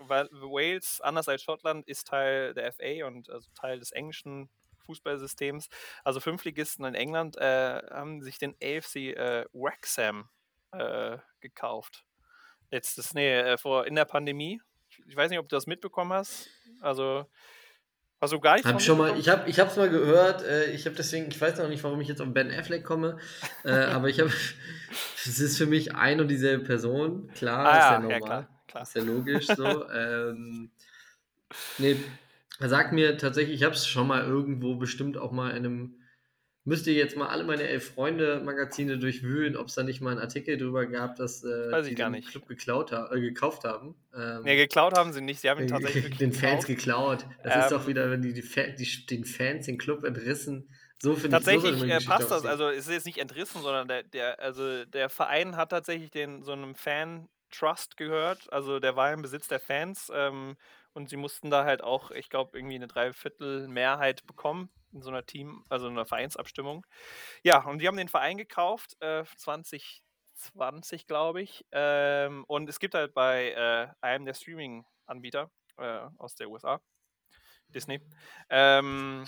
Wa- Wales, anders als Schottland, ist Teil der FA und also Teil des englischen Fußballsystems. Also Fünftligisten in England äh, haben sich den AFC äh, Wrexham äh, gekauft. Letztes, nee, äh, vor in der Pandemie. Ich, ich weiß nicht, ob du das mitbekommen hast. Also du gar nichts Hab schon mal, ich habe ich hab's mal gehört, äh, ich habe deswegen, ich weiß noch nicht, warum ich jetzt auf Ben Affleck komme, äh, aber ich habe, es ist für mich ein und dieselbe Person, klar, Ah ist ja ja, ja normal, klar, ist ja logisch so. ähm, nee, er sagt mir tatsächlich, ich habe es schon mal irgendwo bestimmt auch mal in einem, müsst ihr jetzt mal alle meine elf Freunde Magazine durchwühlen, ob es da nicht mal einen Artikel drüber gab, dass äh, Weiß ich die gar den nicht. Club geklaut ha äh, gekauft haben. Ähm, Nee, geklaut haben sie nicht. Sie haben ihn tatsächlich wirklich den Fans gekauft. geklaut. Das ist doch Ähm, wieder, wenn die, die, Fa die den Fans den Club entrissen. So finde ich, Tatsächlich äh, passt das. Also es ist jetzt nicht entrissen, sondern der, der, also der Verein hat tatsächlich den so einem Fan-Trust gehört. Also der war im Besitz der Fans ähm, und sie mussten da halt auch, ich glaube, irgendwie eine Dreiviertel Mehrheit bekommen in so einer Team, also in einer Vereinsabstimmung. Ja, und die haben den Verein gekauft, äh, 2020, glaube ich. Ähm, und es gibt halt bei äh, einem der Streaming-Anbieter äh, aus der USA, Disney, ähm,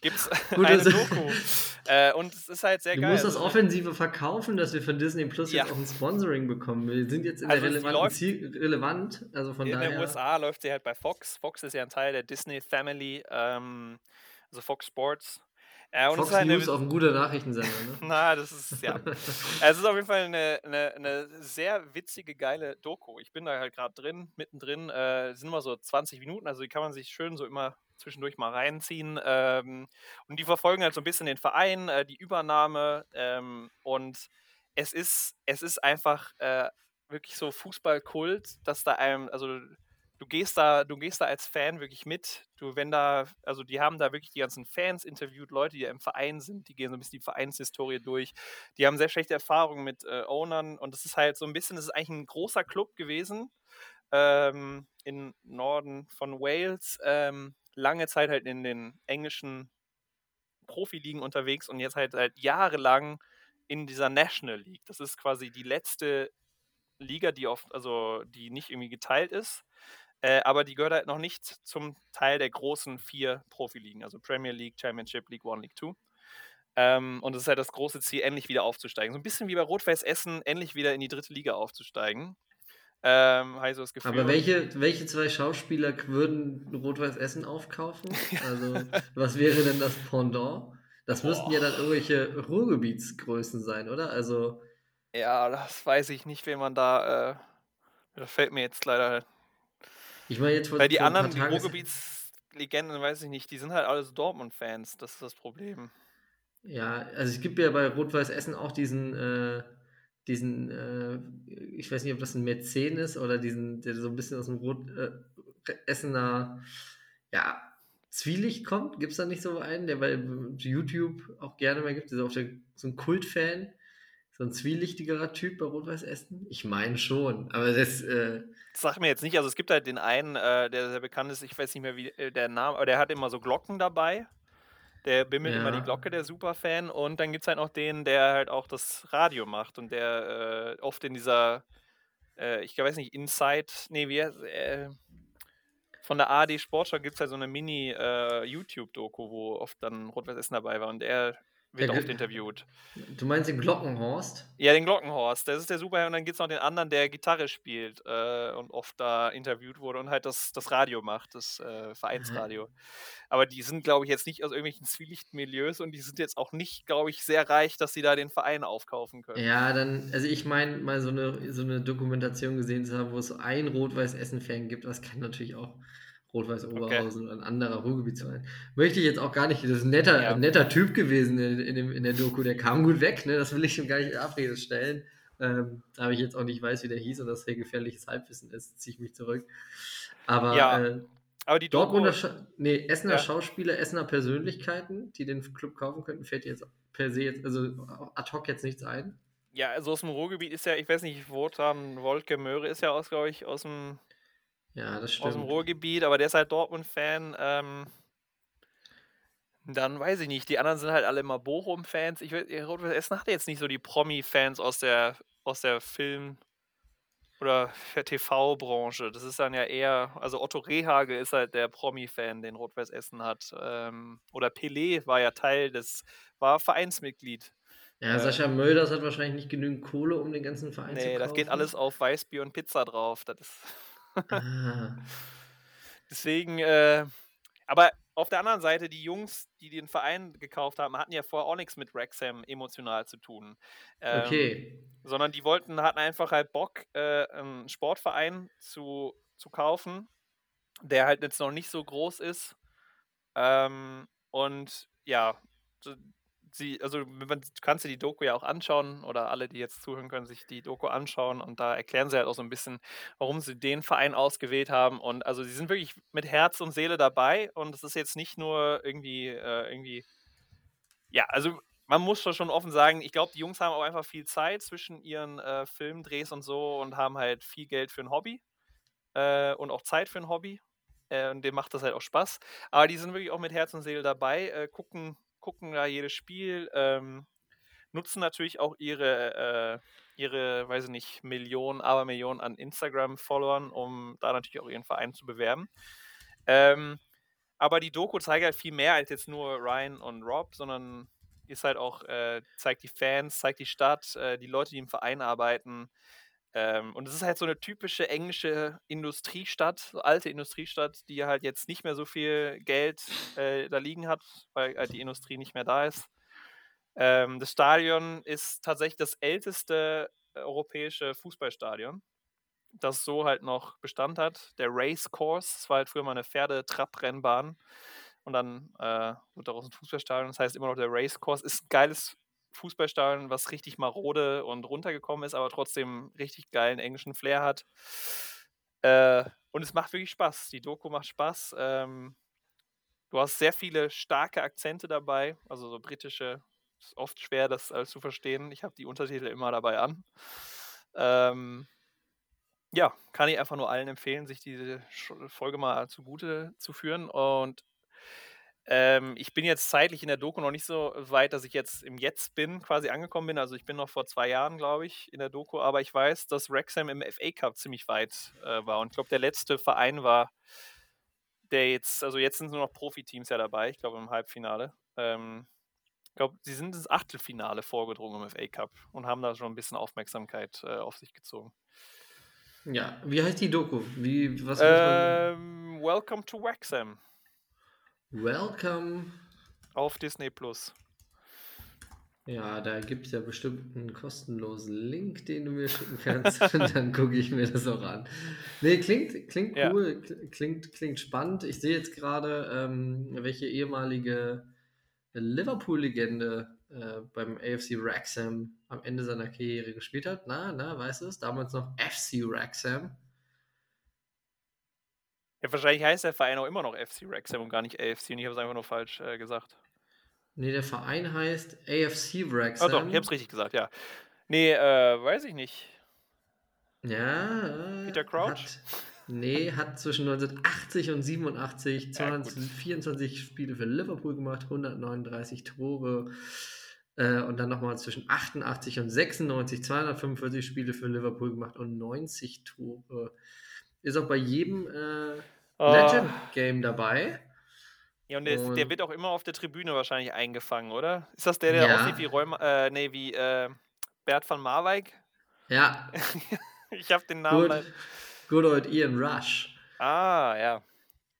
gibt es eine Doku. Äh, und es ist halt sehr Du geil. musst das Also, Offensive verkaufen, dass wir von Disney Plus Ja. jetzt auch ein Sponsoring bekommen. Wir sind jetzt in Also der relevanten Ziel relevant, also von in daher. den USA läuft sie halt bei Fox. Fox ist ja ein Teil der Disney Family, ähm, also Fox Sports. Äh, Fox ist eine- News auf ein guter Nachrichtensender, ne? Na, das ist, ja. es ist auf jeden Fall eine, eine, eine sehr witzige, geile Doku. Ich bin da halt gerade drin, mittendrin. Äh, es sind immer so 20 Minuten, also die kann man sich schön so immer zwischendurch mal reinziehen. Ähm, und die verfolgen halt so ein bisschen den Verein, äh, die Übernahme. Ähm, und es ist, es ist einfach äh, wirklich so Fußballkult, dass da einem, also du gehst da, du gehst da als Fan wirklich mit. Du, wenn da, also die haben da wirklich die ganzen Fans interviewt, Leute, die ja im Verein sind, die gehen so ein bisschen die Vereinshistorie durch. Die haben sehr schlechte Erfahrungen mit äh, Ownern und das ist halt so ein bisschen, das ist eigentlich ein großer Club gewesen ähm, im Norden von Wales. Ähm, lange Zeit halt in den englischen Profiligen unterwegs und jetzt halt, halt jahrelang in dieser National League. Das ist quasi die letzte Liga, die oft, also die nicht irgendwie geteilt ist. Äh, aber die gehört halt noch nicht zum Teil der großen vier Profiligen, also Premier League, Championship, League One, League Two. Ähm, und es ist halt das große Ziel, endlich wieder aufzusteigen. So ein bisschen wie bei Rot-Weiß Essen, endlich wieder in die dritte Liga aufzusteigen. Ähm, habe ich so das Gefühl. Aber welche, welche zwei Schauspieler würden Rot-Weiß Essen aufkaufen? Also, was wäre denn das Pendant? Das müssten ja dann irgendwelche Ruhrgebietsgrößen sein, oder? Also, Ja, das weiß ich nicht, wen man da. Äh, das fällt mir jetzt leider. Ich meine jetzt vor, Weil die vor anderen, Ruhrgebietslegenden, weiß ich nicht, die sind halt alles Dortmund-Fans. Das ist das Problem. Ja, also es gibt ja bei Rot-Weiß Essen auch diesen, äh, diesen, äh, ich weiß nicht, ob das ein Mäzen ist oder diesen, der so ein bisschen aus dem Rot äh, Essener, ja, Zwielicht kommt. Gibt es da nicht so einen, der bei YouTube auch gerne mal gibt, der ist auch der, so ein Kultfan, so ein zwielichtigerer Typ bei Rot-Weiß Essen? Ich meine schon, aber das, sagt mir jetzt nicht. Also es gibt halt den einen, äh, der sehr bekannt ist, ich weiß nicht mehr, wie äh, der Name, aber der hat immer so Glocken dabei. Der bimmelt immer die Ja. Glocke, der Superfan. Und dann gibt es halt noch den, der halt auch das Radio macht und der äh, oft in dieser, äh, ich weiß nicht, Inside, nee, wie heißt- äh, von der AD Sportschau gibt es halt so eine Mini-YouTube-Doku, wo oft dann Rot-Weiß Essen dabei war und er wird Ja, oft interviewt. du meinst den Glockenhorst? Ja, den Glockenhorst, das ist der Superheld. Und dann gibt es noch den anderen, der Gitarre spielt äh, und oft da interviewt wurde und halt das, das Radio macht, das äh, Vereinsradio. Aber die sind, glaube ich, jetzt nicht aus irgendwelchen Zwielichtmilieus und die sind jetzt auch nicht, glaube ich, sehr reich, dass sie da den Verein aufkaufen können. Ja, dann, also ich meine, mal so eine, so eine Dokumentation gesehen zu haben, wo es so einen Rot-Weiß-Essen-Fan gibt, das kann natürlich auch Rot-Weiß-Oberhausen oder ein anderer Ruhrgebiet sein. Möchte ich jetzt auch gar nicht, das ist ein netter, Ja. ein netter Typ gewesen in, in, dem, in der Doku, der kam gut weg, ne? das will ich schon gar nicht in Abrede stellen. Ähm, da ich jetzt auch nicht weiß, wie der hieß und das sehr gefährliches Halbwissen ist, ziehe ich mich zurück. Aber Ja, äh, Aber die Dortmunder, Scha nee, Essener Ja. Schauspieler, Essener Persönlichkeiten, die den Club kaufen könnten, fällt dir jetzt per se jetzt, also ad hoc jetzt nichts ein. Ja, also aus dem Ruhrgebiet ist ja, ich weiß nicht, Wotan Wolke Möhre ist ja aus, glaube ich, aus dem, Ja, das aus dem stimmt. Ruhrgebiet, aber der ist halt Dortmund-Fan. Ähm, dann weiß ich nicht, die anderen sind halt alle immer Bochum-Fans. Ich weiß, Rot-Weiß Essen hat jetzt nicht so die Promi-Fans aus der, aus der Film- oder TV-Branche. Das ist dann ja eher, also Otto Rehage ist halt der Promi-Fan, den Rot-Weiß Essen hat. Ähm, oder Pelé war ja Teil des, war Vereinsmitglied. Ja, Sascha Mölders hat wahrscheinlich nicht genügend Kohle, um den ganzen Verein zu Nee, kaufen. das geht alles auf Weißbier und Pizza drauf. Das ist Ah, Deswegen, äh, aber auf der anderen Seite, die Jungs, die den Verein gekauft haben, hatten ja vorher auch nichts mit Wrexham emotional zu tun. Ähm, okay. sondern die wollten, hatten einfach halt Bock, äh, einen Sportverein zu, zu kaufen, der halt jetzt noch nicht so groß ist. Ähm, und ja, sie, also man, du kannst die Doku ja auch anschauen oder alle, die jetzt zuhören, können sich die Doku anschauen und da erklären sie halt auch so ein bisschen, warum sie den Verein ausgewählt haben. Und also sie sind wirklich mit Herz und Seele dabei und es ist jetzt nicht nur irgendwie, äh, irgendwie, ja, also man muss schon schon offen sagen, ich glaube, die Jungs haben auch einfach viel Zeit zwischen ihren äh, Filmdrehs und so und haben halt viel Geld für ein Hobby äh, und auch Zeit für ein Hobby. Äh, und dem macht das halt auch Spaß. Aber die sind wirklich auch mit Herz und Seele dabei, äh, gucken, gucken da jedes Spiel, ähm, nutzen natürlich auch ihre, äh, ihre, weiß ich nicht, Millionen, Abermillionen an Instagram-Followern, um da natürlich auch ihren Verein zu bewerben. Ähm, aber die Doku zeigt halt viel mehr als jetzt nur Ryan und Rob, sondern ist halt auch, äh, zeigt die Fans, zeigt die Stadt, äh, die Leute, die im Verein arbeiten. Ähm, und es ist halt so eine typische englische Industriestadt, so alte Industriestadt, die halt jetzt nicht mehr so viel Geld äh, da liegen hat, weil halt die Industrie nicht mehr da ist. Ähm, das Stadion ist tatsächlich das älteste äh, europäische Fußballstadion, das so halt noch Bestand hat. Der Racecourse, das war halt früher mal eine Pferdetrabrennbahn und dann äh, wurde daraus ein Fußballstadion. Das heißt immer noch der Racecourse. Ist ein geiles Fußballstadion, was richtig marode und runtergekommen ist, aber trotzdem richtig geilen englischen Flair hat. Äh, und es macht wirklich Spaß. Die Doku macht Spaß. Ähm, du hast sehr viele starke Akzente dabei, also so britische. Ist oft schwer, das alles zu verstehen. Ich habe die Untertitel immer dabei an. Ähm, ja, kann ich einfach nur allen empfehlen, sich diese Folge mal zugute zu führen. Und ähm, ich bin jetzt zeitlich in der Doku noch nicht so weit, dass ich jetzt im Jetzt bin, quasi angekommen bin. Also ich bin noch vor zwei Jahren, glaube ich, in der Doku, aber ich weiß, dass Wrexham im FA Cup ziemlich weit äh, war. Und ich glaube, der letzte Verein war, der jetzt, also jetzt sind nur noch Profiteams ja dabei, ich glaube im Halbfinale. Ähm, ich glaube, sie sind ins Achtelfinale vorgedrungen im FA Cup und haben da schon ein bisschen Aufmerksamkeit äh, auf sich gezogen. Ja, wie heißt die Doku? Wie, was. Ähm, Welcome to Wrexham Welcome. auf Disney Plus. Ja, da gibt es ja bestimmt einen kostenlosen Link, den du mir schicken kannst. und dann gucke ich mir das auch an. Nee, klingt, klingt Ja. cool, kl- klingt, klingt spannend. Ich sehe jetzt gerade, ähm, welche ehemalige Liverpool-Legende äh, beim AFC Wrexham am Ende seiner Karriere gespielt hat. Na, na, weißt du es? Damals noch FC Wrexham. Ja, wahrscheinlich heißt der Verein auch immer noch FC Wrexham und gar nicht AFC und ich habe es einfach nur falsch äh, gesagt. Nee, der Verein heißt AFC Ah Wrexham. doch, ich habe es richtig gesagt, ja. Nee, äh, weiß ich nicht. Ja. äh, Peter Crouch? Hat, nee, hat zwischen 1980 und 87 Ja, gut. 224 Spiele für Liverpool gemacht, 139 Tore. Äh, und dann nochmal zwischen 88 und 96 245 Spiele für Liverpool gemacht und 90 Tore. Ist auch bei jedem äh, Ah. Legend Game dabei. Ja, und der, ist, der Und- wird auch immer auf der Tribüne wahrscheinlich eingefangen, oder? Ist das der, der Ja. aussieht wie Räumer, äh, nee, wie äh, Bert van Marwijk? Ja, ich habe den Namen. good, good old Ian Rush. Ah, ja.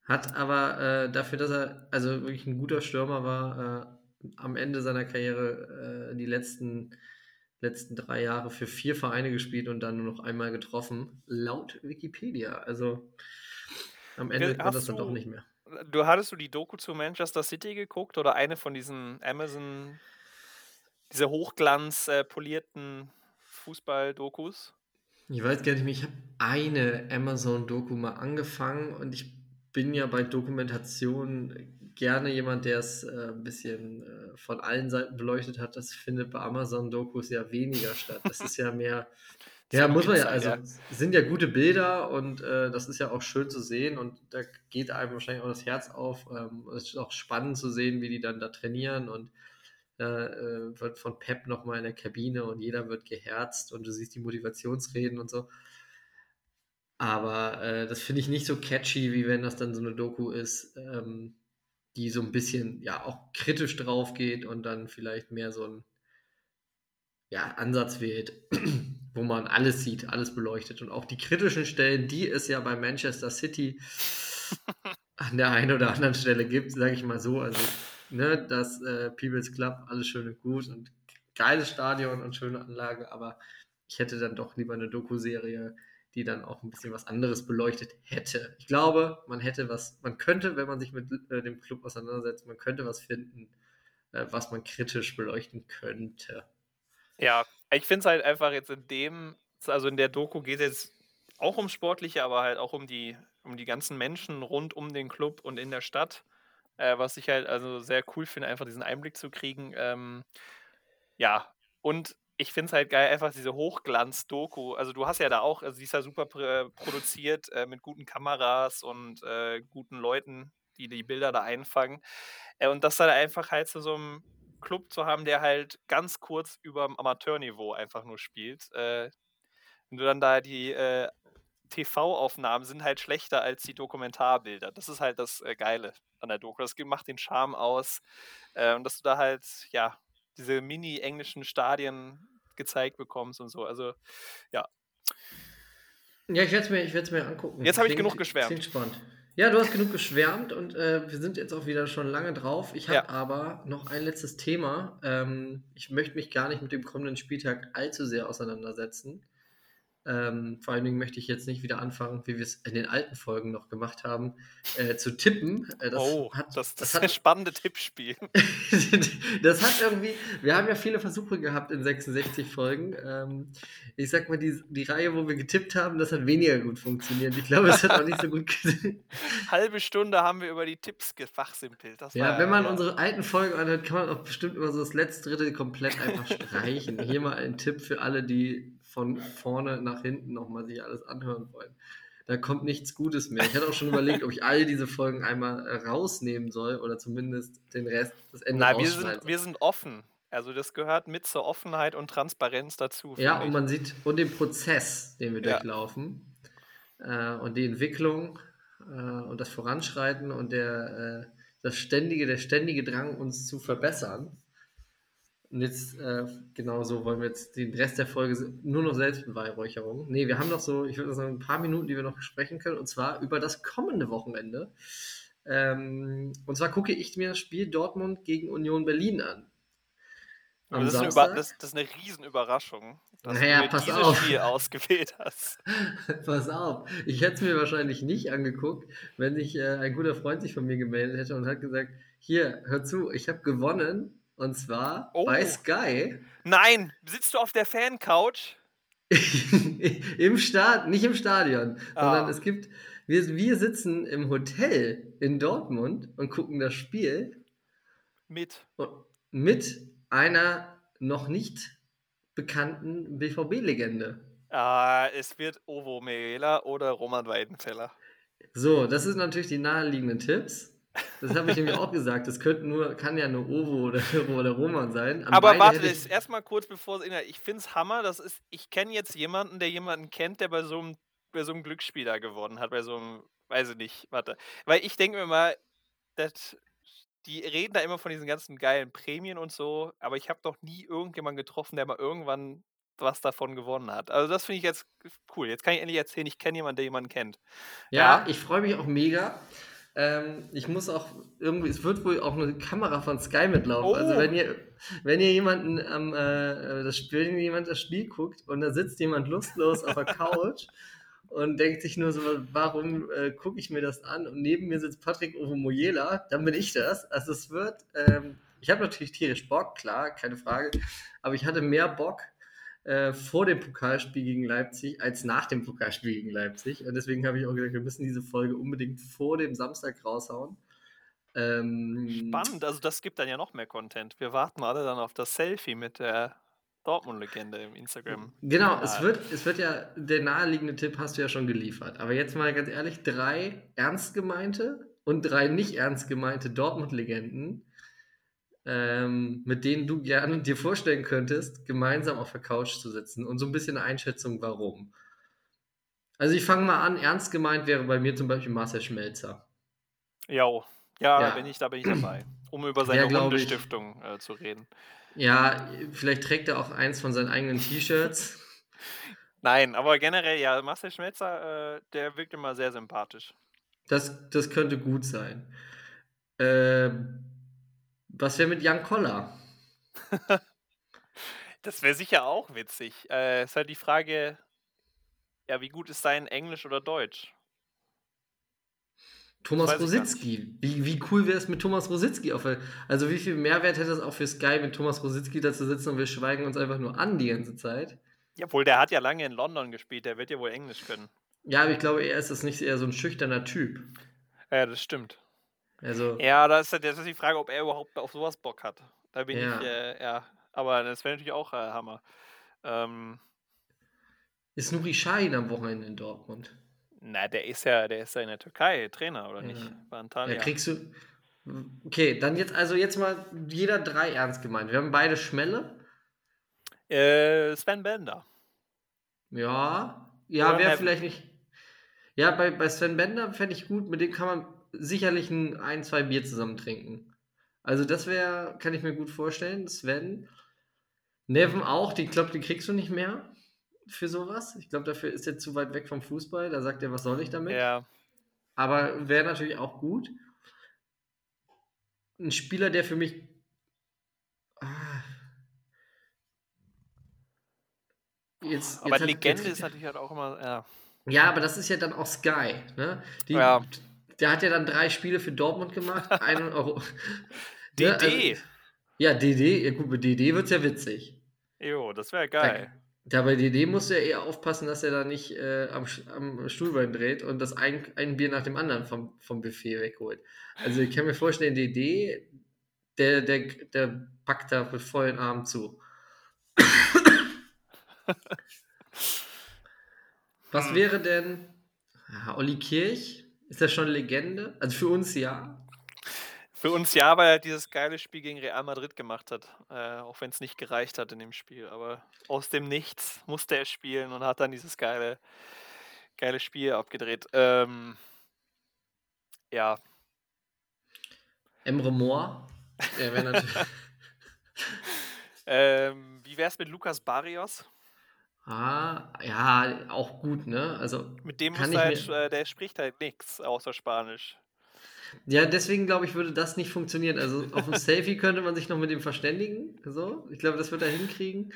Hat aber äh, dafür, dass er also wirklich ein guter Stürmer war, äh, am Ende seiner Karriere äh, die letzten, letzten drei Jahre für vier Vereine gespielt und dann nur noch einmal getroffen, laut Wikipedia. Also am Ende war das dann doch nicht mehr. Du hattest du die Doku zu Manchester City geguckt oder eine von diesen Amazon, diese hochglanz äh, polierten Fußball-Dokus? Ich weiß gar nicht mehr, ich habe eine Amazon-Doku mal angefangen und ich bin ja bei Dokumentation gerne jemand, der es äh, ein bisschen äh, von allen Seiten beleuchtet hat. Das findet bei Amazon-Dokus ja weniger statt. Das ist ja mehr, ja, muss man ja, also ja. sind ja gute Bilder und äh, das ist ja auch schön zu sehen und da geht einem wahrscheinlich auch das Herz auf. Ähm, es ist auch spannend zu sehen, wie die dann da trainieren und äh, wird von Pep nochmal in der Kabine und jeder wird geherzt und du siehst die Motivationsreden und so. Aber äh, das finde ich nicht so catchy, wie wenn das dann so eine Doku ist, ähm, die so ein bisschen ja auch kritisch drauf geht und dann vielleicht mehr so ein ja, Ansatz wählt, wo man alles sieht, alles beleuchtet. Und auch die kritischen Stellen, die es ja bei Manchester City an der einen oder anderen Stelle gibt, sage ich mal so. Also, ne, das äh, People's Club, alles schön und gut und geiles Stadion und schöne Anlage, aber ich hätte dann doch lieber eine Doku-Serie, die dann auch ein bisschen was anderes beleuchtet hätte. Ich glaube, man hätte was, man könnte, wenn man sich mit äh, dem Club auseinandersetzt, man könnte was finden, äh, was man kritisch beleuchten könnte. Ja, ich finde es halt einfach jetzt in dem, also in der Doku geht es jetzt auch um Sportliche, aber halt auch um die, um die ganzen Menschen rund um den Club und in der Stadt. Äh, was ich halt also sehr cool finde, einfach diesen Einblick zu kriegen. Ähm, ja, und ich finde es halt geil, einfach diese Hochglanz-Doku. Also du hast ja da auch, also die ist ja super produziert äh, mit guten Kameras und äh, guten Leuten, die die Bilder da einfangen. Äh, und das dann einfach halt zu so einem Club zu haben, der halt ganz kurz über dem Amateurniveau einfach nur spielt. Äh, wenn du dann da die äh, TV-Aufnahmen sind halt schlechter als die Dokumentarbilder. Das ist halt das äh, Geile an der Doku. Das macht den Charme aus. und dass du da halt, ja, diese mini-englischen Stadien gezeigt bekommst und so. Also, ja. Ja, ich werde es mir, mir angucken. Jetzt habe ich genug geschwärmt. Klingt spannend. Ja, du hast genug geschwärmt und äh, wir sind jetzt auch wieder schon lange drauf. Ich habe ja. aber noch ein letztes Thema. Ähm, ich möchte mich gar nicht mit dem kommenden Spieltag allzu sehr auseinandersetzen. Ähm, vor allen Dingen möchte ich jetzt nicht wieder anfangen, wie wir es in den alten Folgen noch gemacht haben, äh, zu tippen. Äh, das oh, hat, das, das, das ist ein spannendes Tippspiel. das hat irgendwie, wir haben ja viele Versuche gehabt in 66 Folgen. Ähm, ich sag mal, die, die Reihe, wo wir getippt haben, das hat weniger gut funktioniert. Ich glaube, es hat auch nicht so gut Halbe Stunde haben wir über die Tipps gefachsimpelt. Das ja, wenn man ja. unsere alten Folgen anhört, kann man auch bestimmt immer so das letzte Drittel komplett einfach streichen. Hier mal ein Tipp für alle, die von vorne nach hinten nochmal sich alles anhören wollen. Da kommt nichts Gutes mehr. Ich hatte auch schon überlegt, ob ich all diese Folgen einmal äh, rausnehmen soll oder zumindest den Rest, das Ende Nein, wir sind, wir sind offen. Also das gehört mit zur Offenheit und Transparenz dazu. Ja, und man sieht, und den Prozess, den wir ja. durchlaufen äh, und die Entwicklung äh, und das Voranschreiten und der, äh, das ständige, der ständige Drang, uns zu verbessern. Und jetzt, äh, genau so wollen wir jetzt den Rest der Folge nur noch Selbstbeweihräucherung. Nee, wir haben noch so, ich würde sagen, ein paar Minuten, die wir noch sprechen können, und zwar über das kommende Wochenende. Ähm, und zwar gucke ich mir das Spiel Dortmund gegen Union Berlin an. Das, ist das, das, ist eine Riesenüberraschung, dass naja, du pass dieses auf. Spiel ausgewählt hast. pass auf, ich hätte es mir wahrscheinlich nicht angeguckt, wenn sich äh, ein guter Freund sich von mir gemeldet hätte und hat gesagt, hier, hör zu, ich habe gewonnen und zwar oh. bei Sky. Nein, sitzt du auf der Fan-Couch? Im Stadion, nicht im Stadion, ah. sondern es gibt, wir, wir sitzen im Hotel in Dortmund und gucken das Spiel. Mit. Mit einer noch nicht bekannten BVB-Legende. Ah, es wird Ovo Merela oder Roman Weidenfeller. So, das sind natürlich die naheliegenden Tipps. Das habe ich nämlich auch gesagt. Das könnte nur, kann ja nur Ovo oder, oder Roman sein. An Aber warte, ich... erstmal kurz bevor es Ich finde es Hammer. Das ist, ich kenne jetzt jemanden, der jemanden kennt, der bei so einem, bei so einem Glücksspieler gewonnen hat, bei so einem, weiß ich nicht, warte. Weil ich denke mir mal, das, die reden da immer von diesen ganzen geilen Prämien und so, aber ich habe noch nie irgendjemanden getroffen, der mal irgendwann was davon gewonnen hat. Also das finde ich jetzt cool. Jetzt kann ich endlich erzählen, ich kenne jemanden, der jemanden kennt. Ja, ja. ich freue mich auch mega. Ähm, ich muss auch irgendwie, es wird wohl auch eine Kamera von Sky mitlaufen. Also oh. Also wenn ihr, wenn ihr jemanden am äh, das Spiel, wenn jemand das Spiel guckt und da sitzt jemand lustlos auf der Couch und denkt sich nur so, warum äh, gucke ich mir das an? Und neben mir sitzt Patrick Ovomoyela, dann bin ich das. Also es wird, ähm, ich habe natürlich tierisch Bock, klar, keine Frage, aber ich hatte mehr Bock, äh, vor dem Pokalspiel gegen Leipzig als nach dem Pokalspiel gegen Leipzig. Und deswegen habe ich auch gesagt, wir müssen diese Folge unbedingt vor dem Samstag raushauen. Ähm, Spannend, also das gibt dann ja noch mehr Content. Wir warten alle dann auf das Selfie mit der Dortmund-Legende im Instagram. Genau, es wird, es wird ja, der naheliegende Tipp hast du ja schon geliefert. Aber jetzt mal ganz ehrlich, drei ernst gemeinte und drei nicht ernst gemeinte Dortmund-Legenden, ähm, mit denen du gerne dir vorstellen könntest, gemeinsam auf der Couch zu sitzen und so ein bisschen Einschätzung, warum. Also ich fange mal an, ernst gemeint wäre bei mir zum Beispiel Marcel Schmelzer. Ja, Ja. Da, bin ich, da bin ich dabei, um über seine ich- Hundestiftung äh, zu reden. Ja, vielleicht trägt er auch eins von seinen eigenen T-Shirts. Nein, aber generell, ja, Marcel Schmelzer, äh, der wirkt immer sehr sympathisch. Das, das könnte gut sein. Ähm, was wäre mit Jan Koller? Das wäre sicher auch witzig. Äh, ist halt die Frage, ja, wie gut ist sein Englisch oder Deutsch? Thomas Rositzky. Wie, wie cool wäre es mit Thomas Rositzky? Auf also wie viel Mehrwert hätte es auch für Sky, mit Thomas Rositzky da zu sitzen und wir schweigen uns einfach nur an die ganze Zeit? Jawohl, der hat ja lange in London gespielt, der wird ja wohl Englisch können. Ja, aber ich glaube, er ist das nicht eher so ein schüchterner Typ. Ja, das stimmt. Also, Ja, da ist, halt- das ist die Frage, ob er überhaupt auf sowas Bock hat. Da bin Ja. ich, äh, ja. Aber das wäre natürlich auch äh, Hammer. Ähm, ist Nuri Sahin am Wochenende in Dortmund? na, der ist ja, der ist ja in der Türkei Trainer, oder nicht? Ja. Bei Da Antalya. kriegst du. Okay, dann jetzt also jetzt mal jeder drei ernst gemeint. Wir haben beide Schmelle. Äh, Sven Bender. Ja, ja, wäre vielleicht nicht. Ja, bei, bei Sven Bender fände ich gut, mit dem kann man sicherlich ein, ein, zwei Bier zusammen trinken. Also das wäre, kann ich mir gut vorstellen. Sven. Neven auch, die, glaube, die kriegst du nicht mehr für sowas. Ich glaube, dafür ist er zu weit weg vom Fußball. Da sagt er, was soll ich damit? Ja. Aber wäre natürlich auch gut. Ein Spieler, der für mich. Ah. Jetzt, Aber jetzt hat- Legende jetzt- ist natürlich halt auch immer, ja. Ja, aber das ist ja dann auch Sky. Ne? Die, Ja. Der hat ja dann drei Spiele für Dortmund gemacht. Einen Euro. DD. Also, ja, DD. Ja, gut, bei DD wird es ja witzig. Jo, das wäre geil. Da bei DD musst du ja eher aufpassen, dass er da nicht äh, am, am Stuhlbein dreht und das ein, ein Bier nach dem anderen vom, vom Buffet wegholt. Also ich kann mir vorstellen, DD, der, der, der packt da mit vollen Armen zu. Was wäre denn ah, Olli Kirch? Ist das schon Legende? Also für uns ja. Für uns ja, weil er dieses geile Spiel gegen Real Madrid gemacht hat. Äh, auch wenn es nicht gereicht hat in dem Spiel. Aber aus dem Nichts musste er spielen und hat dann dieses geile, geile Spiel abgedreht. Ähm, ja, Emre Moore. Der wäre natürlich. ähm, wie wär's mit Lukas Barrios? Ah, ja, auch gut, ne? Also Mit dem Kann muss ich halt, mir- äh, der spricht halt nichts außer Spanisch. Ja, deswegen glaube ich, würde das nicht funktionieren. Also auf dem Selfie könnte man sich noch mit dem verständigen. So. Ich glaube, das wird er hinkriegen.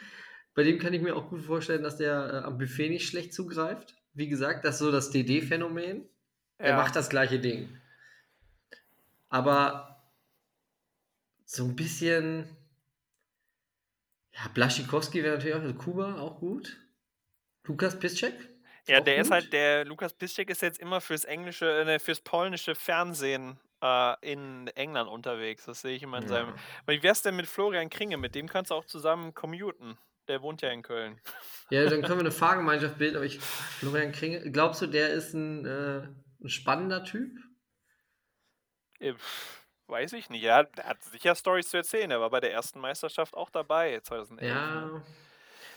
Bei dem kann ich mir auch gut vorstellen, dass der äh, am Buffet nicht schlecht zugreift. Wie gesagt, das ist so das DD-Phänomen. Er Ja. macht das gleiche Ding. Aber so ein bisschen. Ja, Blaschikowski wäre natürlich auch, also Kuba auch gut. Lukas Piszczek? Ja, der ist gut. halt, der Lukas Piszczek ist jetzt immer fürs englische, äh, fürs polnische Fernsehen äh, in England unterwegs. Das sehe ich immer in seinem. Ja. Aber wie wär's denn mit Florian Kringe? Mit dem kannst du auch zusammen commuten. Der wohnt ja in Köln. Ja, dann können wir eine Fahrgemeinschaft bilden, aber ich, Florian Kringe, glaubst du, der ist ein, äh, ein spannender Typ? Weiß ich nicht. Ja, der hat sicher Stories zu erzählen. Er war bei der ersten Meisterschaft auch dabei, 2011. Ne? Ja.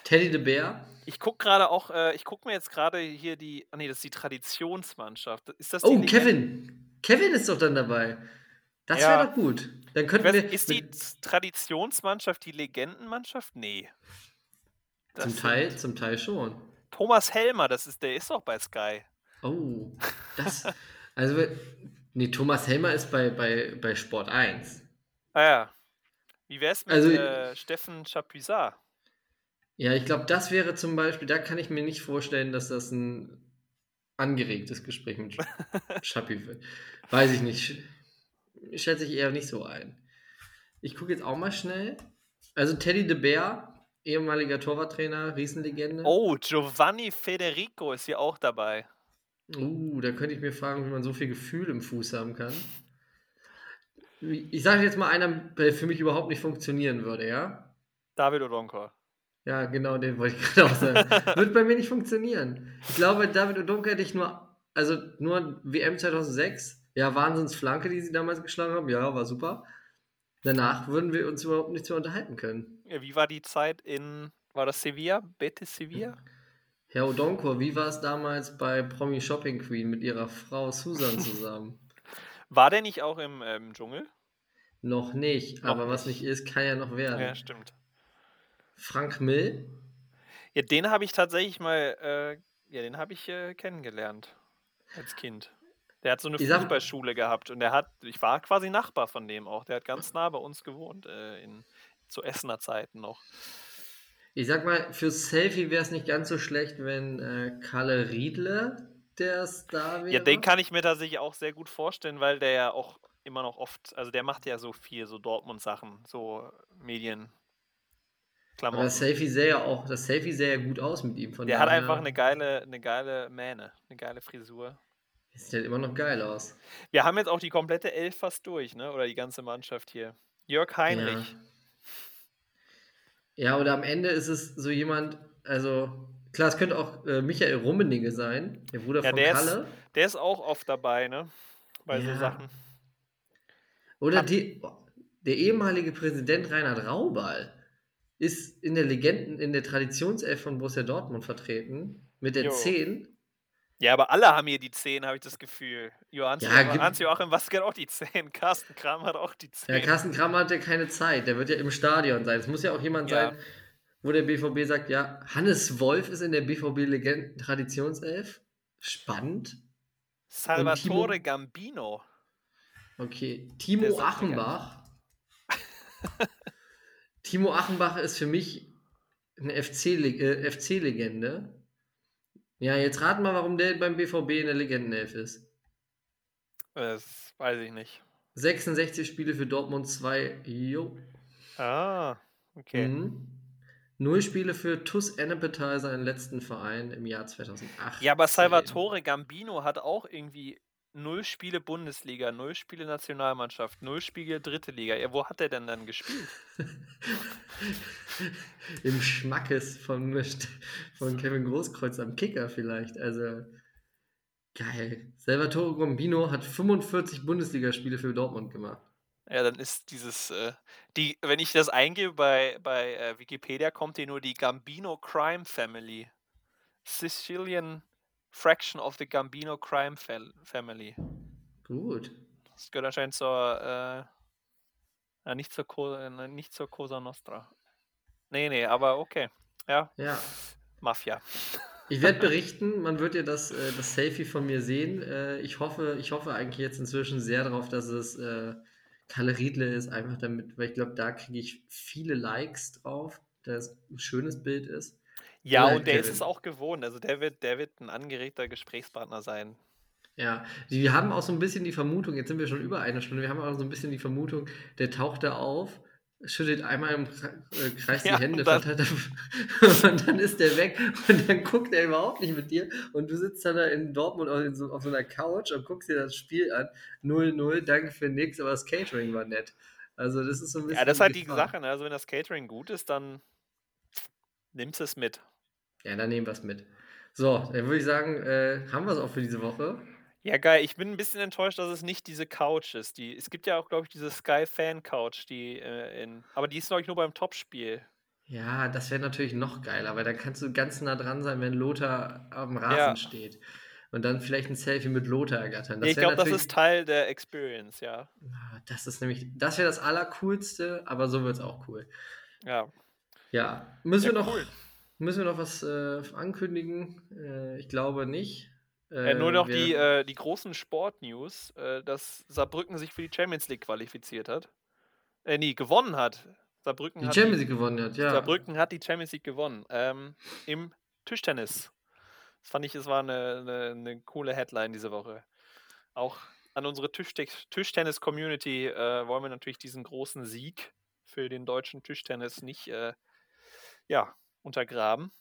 Teddy de Bär? Ich gucke gerade auch, äh, ich gucke mir jetzt gerade hier die, ah nee, das ist die Traditionsmannschaft. Ist das Oh, Kevin! Kevin ist doch dann dabei. Das Ja. wäre doch gut. Dann könnten weiß, wir. ist die Traditionsmannschaft die Legendenmannschaft? Nee. Das zum, Teil, zum Teil schon. Thomas Helmer, das ist, der ist doch bei Sky. Oh, das. Also, nee, Thomas Helmer ist bei, bei, bei Sport 1. Ah ja. Wie wär's mit Also- äh, Steffen Chapuisat? Ja, ich glaube, das wäre zum Beispiel, da kann ich mir nicht vorstellen, dass das ein angeregtes Gespräch mit Schappi wird. Weiß ich nicht. Sch- Schätze ich eher nicht so ein. Ich gucke jetzt auch mal schnell. Also Teddy de Bär, ehemaliger Torwarttrainer, Riesenlegende. Oh, Giovanni Federico ist hier auch dabei. Uh, da könnte ich mir fragen, wie man so viel Gefühl im Fuß haben kann. Ich sage jetzt mal einer, der für mich überhaupt nicht funktionieren würde, ja? David Odonkor. Ja, genau, den wollte ich gerade auch sagen. Wird bei mir nicht funktionieren. Ich glaube, David Odonkor hätte ich nur, also nur WM 2006. Ja, Wahnsinnsflanke, die sie damals geschlagen haben. Ja, war super. Danach würden wir uns überhaupt nicht mehr unterhalten können. Ja, wie war die Zeit in, war das Sevilla? Betis Sevilla? Herr Odonkor, wie war es damals bei Promi Shopping Queen mit ihrer Frau Susan zusammen? War der nicht auch im ähm, Dschungel? Noch nicht, Noch aber was nicht ist, kann ja noch werden. Ja, stimmt. Frank Mill? Ja, den habe ich tatsächlich mal, äh, ja, den habe ich äh, kennengelernt als Kind. Der hat so eine Ich sag- Fußballschule gehabt und der hat, ich war quasi Nachbar von dem auch. Der hat ganz nah bei uns gewohnt, äh, in, zu Essener Zeiten noch. Ich sag mal, fürs Selfie wäre es nicht ganz so schlecht, wenn äh, Kalle Riedle der Star wäre. Ja, den kann ich mir tatsächlich auch sehr gut vorstellen, weil der ja auch immer noch oft, also der macht ja so viel, so Dortmund-Sachen, so Medien. Aber das Selfie sähe ja auch, das Selfie sähe ja gut aus mit ihm. Von Der hat einfach eine geile, eine geile Mähne, eine geile Frisur. Sieht halt immer noch geil aus. Wir haben jetzt auch die komplette Elf fast durch, ne? Oder die ganze Mannschaft hier. Jörg Heinrich. Ja. Ja, oder am Ende ist es so jemand, also klar, es könnte auch äh, Michael Rummenigge sein, der Bruder Ja, von der ist- Kalle. Der ist auch oft dabei, ne? Bei Ja. so Sachen. Oder die, der ehemalige Präsident Reinhard Raubal ist in der Legenden, in der Traditionself von Borussia Dortmund vertreten, mit der Jo. 10. Ja, aber alle haben hier die 10, habe ich das Gefühl. Johann Ja, gibt- Hans-Joachim Watzke hat auch die 10. Carsten Kram hat auch die 10. Ja, Carsten Kramer hat ja keine Zeit, der wird ja im Stadion sein. Es muss ja auch jemand Ja. sein, wo der BVB sagt, ja, Hannes Wolf ist in der BVB-Legenden Traditionself. Spannend. Salvatore Gambino. Okay, Timo Achenbach. Timo Achenbach ist für mich eine FC-Le- äh, FC-Legende. Ja, jetzt rat mal, warum der beim BVB in der Legendenelf ist. Das weiß ich nicht. 66 Spiele für Dortmund 2. Jo. Ah, okay. Mhm. Null Spiele für TuS Ennepetal, seinen letzten Verein im Jahr 2008. Ja, aber Salvatore Gambino hat auch irgendwie null Spiele Bundesliga, null Spiele Nationalmannschaft, null Spiele Dritte Liga. Ja, wo hat er denn dann gespielt? Im Schmackes von, von Kevin Großkreuz am Kicker vielleicht. Also geil. Salvatore Gombino hat 45 Bundesligaspiele für Dortmund gemacht. Ja, dann ist dieses, äh, die, wenn ich das eingebe bei, bei äh, Wikipedia, kommt hier nur die Gambino Crime Family. Sicilian Fraction of the Gambino Crime Family. Gut. Das gehört anscheinend zur, äh, ja, nicht zur, Co äh, nicht zur Cosa Nostra. Nee, nee, aber okay. Ja, Ja. Mafia. Ich werde berichten, man wird ja das, äh, das Selfie von mir sehen. Äh, ich, hoffe, ich hoffe eigentlich jetzt inzwischen sehr darauf, dass es äh, Kalle Riedle ist, einfach damit, weil ich glaube, da kriege ich viele Likes drauf, dass ein schönes Bild ist. Ja, Oder und der ist Kevin. es auch gewohnt. Also der wird, der wird ein angeregter Gesprächspartner sein. Ja, wir haben auch so ein bisschen die Vermutung, jetzt sind wir schon über eine Stunde, wir haben auch so ein bisschen die Vermutung, der taucht da auf, schüttelt einmal im äh, Kreis Ja, die Hände, und dann- und dann ist der weg und dann guckt er überhaupt nicht mit dir und du sitzt dann da in Dortmund auf, so, auf so einer Couch und guckst dir das Spiel an. 0-0, danke für nix, aber das Catering war nett. Also das ist so ein bisschen Ja, das ist halt die. Sache. Ne? Also wenn das Catering gut ist, dann nimmst es mit. Ja, dann nehmen wir es mit. So, dann würde ich sagen, äh, haben wir es auch für diese Woche. Ja, geil. Ich bin ein bisschen enttäuscht, dass es nicht diese Couch ist. Die, es gibt ja auch, glaube ich, diese Sky Fan Couch, die äh, in. Aber die ist, glaube ich, nur beim Topspiel. Ja, das wäre natürlich noch geiler, weil dann kannst du ganz nah dran sein, wenn Lothar am Rasen Ja. steht. Und dann vielleicht ein Selfie mit Lothar ergattern. Nee, ich glaube, das ist Teil der Experience, ja. Ah, Das ist nämlich, das wäre das Allercoolste, aber so wird es auch cool. Ja. Ja, müssen Ja, wir noch, cool. Müssen wir noch was äh, ankündigen? Äh, ich glaube nicht. Äh, nur noch wir- die, äh, die großen Sport-News, äh, dass Saarbrücken sich für die Champions League qualifiziert hat. Äh, nee, gewonnen hat. Saarbrücken die hat Champions League gewonnen hat, ja. Saarbrücken hat die Champions League gewonnen. Ähm, Im Tischtennis. Das fand ich, es war eine, eine, eine coole Headline diese Woche. Auch an unsere Tischte Tischtennis-Community äh, wollen wir natürlich diesen großen Sieg für den deutschen Tischtennis nicht ja, untergraben.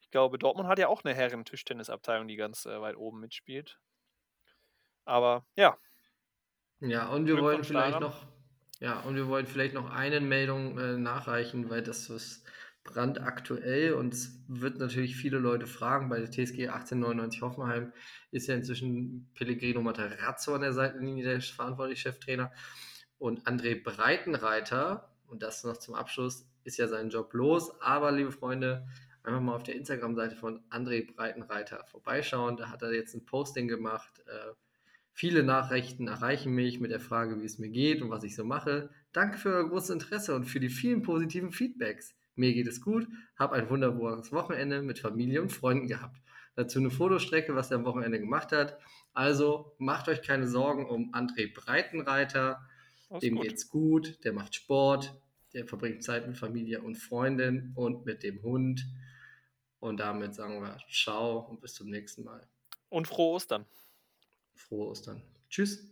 Ich glaube, Dortmund hat ja auch eine Herren-Tischtennisabteilung, die ganz äh, weit oben mitspielt. Aber ja, Ja, und wir wollen vielleicht daran. noch Ja, und wir wollen vielleicht noch eine Meldung, äh, nachreichen, weil das ist brandaktuell und es wird natürlich viele Leute fragen. Bei der TSG 1899 Hoffenheim ist ja inzwischen Pellegrino Matarazzo an der Seitenlinie der verantwortliche Cheftrainer und André Breitenreiter, und das noch zum Abschluss, ist ja sein Job los. Aber, liebe Freunde, einfach mal auf der Instagram-Seite von André Breitenreiter vorbeischauen. Da hat er jetzt ein Posting gemacht. Äh, viele Nachrichten erreichen mich mit der Frage, wie es mir geht und was ich so mache. Danke für euer großes Interesse und für die vielen positiven Feedbacks. Mir geht es gut, habe ein wunderbares Wochenende mit Familie und Freunden gehabt. Dazu eine Fotostrecke, was er am Wochenende gemacht hat. Also macht euch keine Sorgen um André Breitenreiter. Alles Dem gut. geht's gut, der macht Sport, der verbringt Zeit mit Familie und Freundin und mit dem Hund. Und damit sagen wir Ciao und bis zum nächsten Mal. Und frohe Ostern. Frohe Ostern. Tschüss.